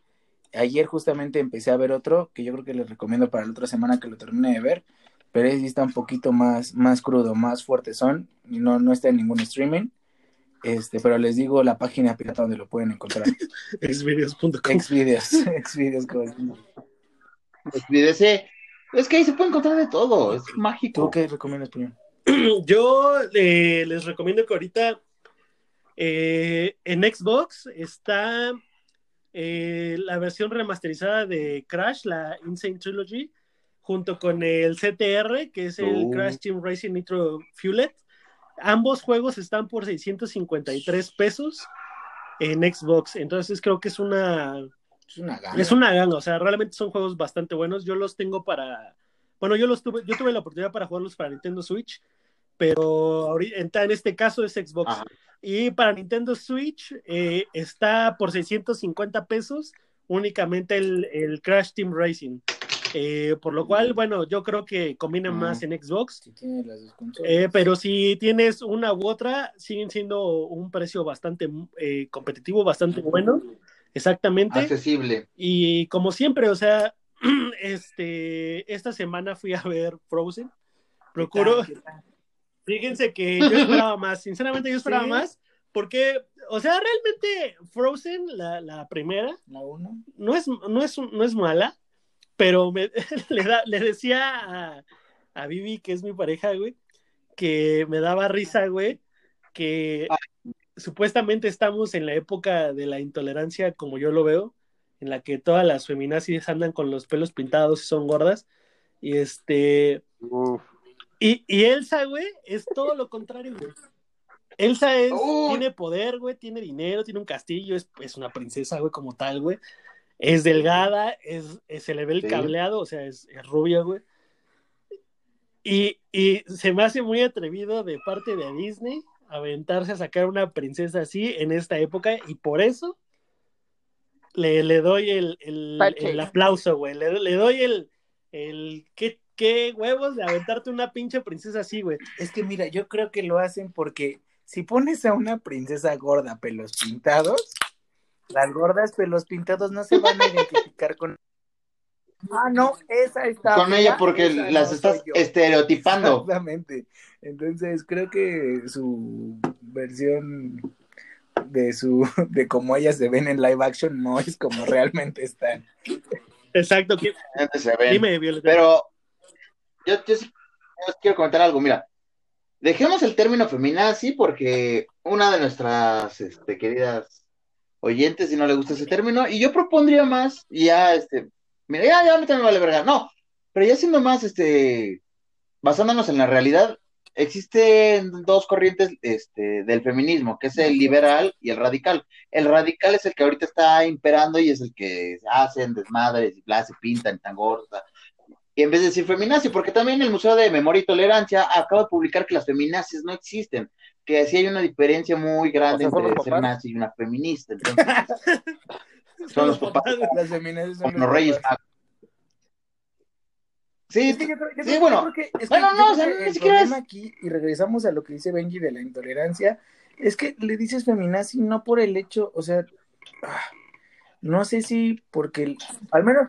ayer justamente empecé a ver otro, que yo creo que les recomiendo para la otra semana que lo termine de ver, pero sí está un poquito más, más crudo, más fuerte son, y no, no está en ningún streaming, este, pero les digo la página pirata donde lo pueden encontrar,
Xvideos.com. <laughs>
Xvideos, <laughs> Xvideos, como-
Olvídese. Es que ahí se puede encontrar de todo. Es mágico.
¿tú qué recomiendas, Puñón? <clears throat>
Yo eh, les recomiendo que ahorita eh, en Xbox está eh, la versión remasterizada de Crash, la Insane Trilogy, junto con el CTR, que es el
Oh.
Crash Team Racing Nitro Fuelet. Ambos juegos están por 653 pesos en Xbox, entonces creo que es una
Es una gana.
es una ganga, o sea, realmente son juegos bastante buenos. Yo los tengo para, bueno, yo los tuve, yo tuve la oportunidad para jugarlos para Nintendo Switch, pero ahorita en este caso es Xbox.
Ajá.
Y para Nintendo Switch eh, está por 650 pesos únicamente el, el Crash Team Racing. Eh, por lo cual, bueno, yo creo que combinan
Mm.
más en Xbox.
Si tiene las dos consolas.
Eh, pero si tienes una u otra, siguen siendo un precio bastante eh, competitivo, bastante bueno. Exactamente.
Accesible.
Y como siempre, o sea, <clears throat> este, esta semana fui a ver Frozen. Procuro,
¿Qué tal? <laughs>
fíjense que yo esperaba más, sinceramente yo esperaba
¿Sí?
más, porque, o sea, realmente Frozen, la, la primera,
La uno.
no es, no es, no es mala, pero me- <laughs> le, da- le decía a, a Vivi, que es mi pareja, güey, que me daba risa, güey, que supuestamente estamos en la época de la intolerancia, como yo lo veo, en la que todas las feminazis andan con los pelos pintados y son gordas, y este,
Uf.
y, y Elsa, güey, es todo lo contrario, güey. Elsa es, tiene poder, güey, tiene dinero, tiene un castillo, es, es una princesa, güey, como tal, güey. Es delgada, es, es- se le ve el
Sí.
cableado, o sea, es, es rubia, güey. Y, y se me hace muy atrevido de parte de Disney aventarse a sacar una princesa así en esta época, y por eso le, le doy el, el, el aplauso, güey. Le, le doy el, el ¿qué, qué huevos de aventarte una pinche princesa así, güey.
Es que mira, yo creo que lo hacen porque si pones a una princesa gorda pelos pintados, las gordas pelos pintados no se van a identificar con. <laughs> Ah, no, esa está.
Con ella porque
esa
las
no
estás estereotipando.
Exactamente. Entonces creo que su versión de su de cómo ellas se ven en live action no es como realmente están.
Exacto. ¿qué-
Antes se ven.
Dime, Violeta.
Pero yo, yo sí yo quiero comentar algo, mira. Dejemos el término feminazi porque una de nuestras este, queridas oyentes, si no le gusta ese término, y yo propondría más, y ya, este, mira, ya, ya a mí también vale verga, no, pero ya siendo más, este, basándonos en la realidad, existen dos corrientes, este, del feminismo, que es el liberal y el radical. El radical es el que ahorita está imperando y es el que hacen desmadres y bla, se pintan tan sea, y en vez de decir feminazi, porque también el Museo de Memoria y Tolerancia acaba de publicar que las feminazis no existen, que sí hay una diferencia muy grande
O sea, son
entre ser
papás.
nazi y una feminista. Entonces, <laughs> son los papás
Las feminazis son
los reyes
papás.
magos. Sí,
Es que yo creo- yo
sí,
creo-
bueno.
creo que- es que
Bueno,
yo
no, o sea,
que
ni siquiera
problema aquí, y regresamos a lo que dice Benji de la intolerancia, es que le dices feminazi no por el hecho, o sea, ah, no sé si porque, el- al menos,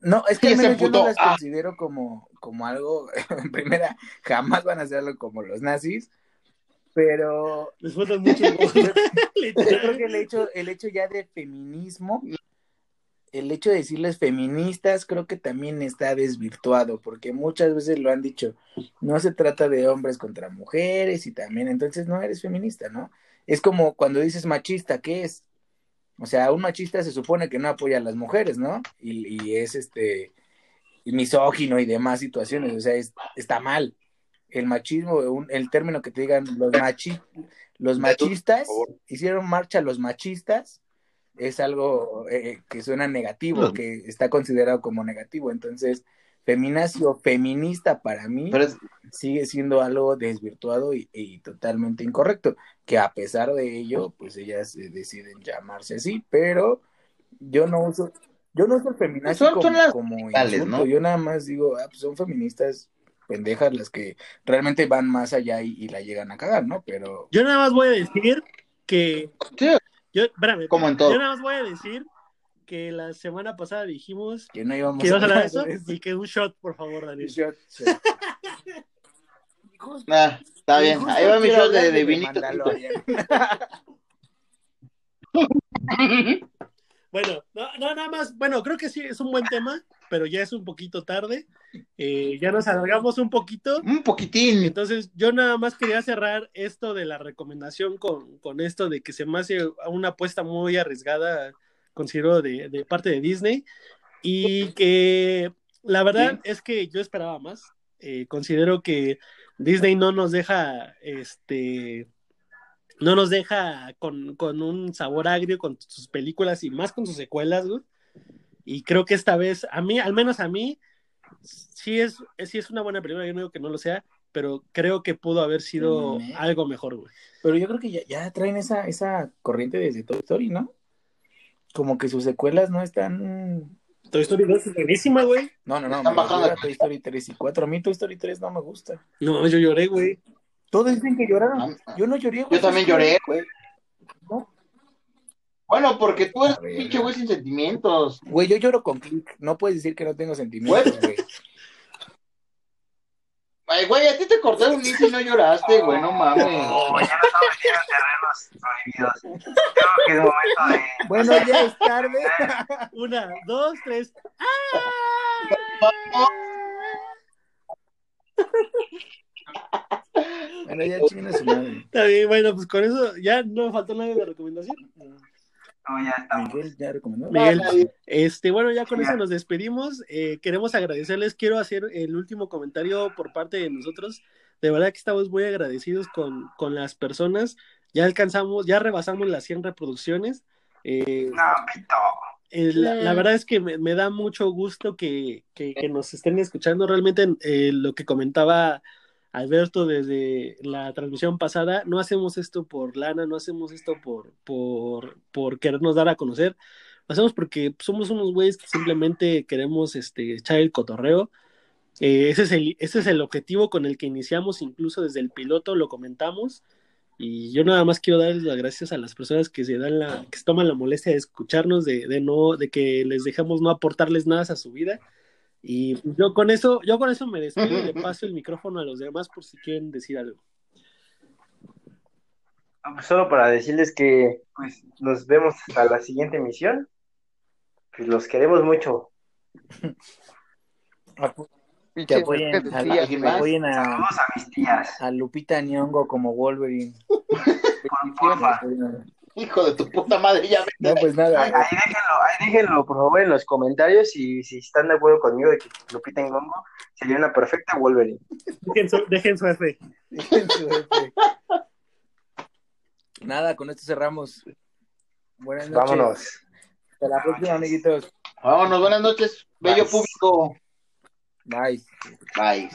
no, es que menos yo no las
ah.
considero como, como algo, <laughs> en primera, jamás van a hacerlo como los nazis, pero
Les faltan muchos <laughs> huevos.
yo creo que el hecho, el hecho ya de feminismo, el hecho de decirles feministas, creo que también está desvirtuado, porque muchas veces lo han dicho, no se trata de hombres contra mujeres y también, entonces no eres feminista, ¿no? Es como cuando dices machista, ¿qué es? O sea, un machista se supone que no apoya a las mujeres, ¿no? Y, y es este misógino y demás situaciones, o sea, es- está mal. El machismo, un- el término que te digan los machi, los machistas, hicieron marcha los machistas, es algo eh, que suena negativo, que está considerado como negativo. Entonces, feminacio, feminista para mí
pero es-
sigue siendo algo desvirtuado y, y totalmente incorrecto, que a pesar de ello, pues ellas eh, deciden llamarse así, pero yo no uso, yo no uso el feminacio
Son-
como,
son las
como
radicales,
insulto,
¿no?
yo nada más digo, ah, pues son feministas pendejas las que realmente van más allá y, y la llegan a cagar, ¿no? Pero
Yo nada más voy a decir que.
sí,
Yo, espérame,
como en todo.
yo nada más voy a decir que la semana pasada dijimos
que no íbamos
que a hablar de eso y que un shot, por favor, Daniel.
Shot, shot.
Ah, está bien, ahí va mi shot de, de vinito. <laughs>
Bueno, no, no, nada más. Bueno, creo que sí es un buen tema, pero ya es un poquito tarde. Eh, ya nos alargamos un poquito.
Un poquitín.
Entonces, yo nada más quería cerrar esto de la recomendación con, con esto de que se me hace una apuesta muy arriesgada, considero, de, de parte de Disney. Y que la verdad es que yo esperaba más. Eh, considero que Disney no nos deja, este, no nos deja con, con un sabor agrio con sus películas y más con sus secuelas, güey. Y creo que esta vez, a mí, al menos a mí, sí es, sí es una buena película, yo no digo que no lo sea, pero creo que pudo haber sido algo mejor, güey.
Pero yo creo que ya, ya traen esa, esa corriente desde Toy Story, ¿no? Como que sus secuelas no están...
Toy Story 2 es buenísima, güey.
No, no, no,
Están bajando.
a Toy Story 3 y 4. A mí Toy Story 3 no me gusta.
No, yo lloré, güey.
Todos dicen que lloraron.
Ah,
Yo no lloré, güey.
Yo también lloré, güey.
No.
Bueno, porque tú eres pinche güey sin sentimientos.
Güey, yo lloro con click. No puedes decir que no tengo sentimientos, güey.
Ay, güey, a ti te cortaron un y no lloraste, güey, no mames.
Oh, ya no estamos metiendo en terrenos prohibidos. Creo que es momento de.
Bueno, ya es tarde. <laughs>
Una, dos, tres.
Bueno, ya chinga su madre.
Está bien, bueno, pues con eso ya no me faltó nada de recomendación.
No, ya estamos.
Miguel ya recomendó.
Miguel, este, bueno, ya con eso nos despedimos. Eh, queremos agradecerles. Quiero hacer el último comentario por parte de nosotros. De verdad que estamos muy agradecidos con, con las personas. Ya alcanzamos, ya rebasamos las 100 reproducciones. Eh,
No, pito.
eh, la, la verdad es que me, me da mucho gusto que, que- que nos estén escuchando. Realmente eh, lo que comentaba Alberto desde la transmisión pasada, no hacemos esto por lana, no hacemos esto por, por, por querernos dar a conocer. Lo hacemos porque somos unos güeyes que simplemente queremos este, echar el cotorreo. Eh, ese, es el, ese es el objetivo con el que iniciamos, incluso desde el piloto lo comentamos. Y yo nada más quiero darles las gracias a las personas que se dan la, que se toman la molestia de escucharnos, de, de no, de que les dejemos no aportarles nada a su vida. Y yo con eso, yo con eso me despido y le <laughs> paso el micrófono a los demás por si quieren decir algo.
No, pues solo para decirles que pues nos vemos hasta la siguiente emisión. Pues los queremos mucho. <laughs>
Que apoyen, a,
de tía,
¿alguien
que
más?
apoyen a,
Saludos a mis tías.
a Lupita Nyong'o como Wolverine. <laughs>
Porfa.
Hijo de tu puta madre, ya
No, pues
Ahí,
nada.
ahí déjenlo, ahí déjenlo, por favor, en los comentarios y si están de acuerdo conmigo de que Lupita Nyong'o sería una perfecta Wolverine.
Dejen su, dejen su F.
Nada, con esto cerramos. Buenas noches.
Vámonos.
Hasta la próxima, amiguitos.
Vámonos, buenas noches, bello
Bye.
público.
Bye.
Bye.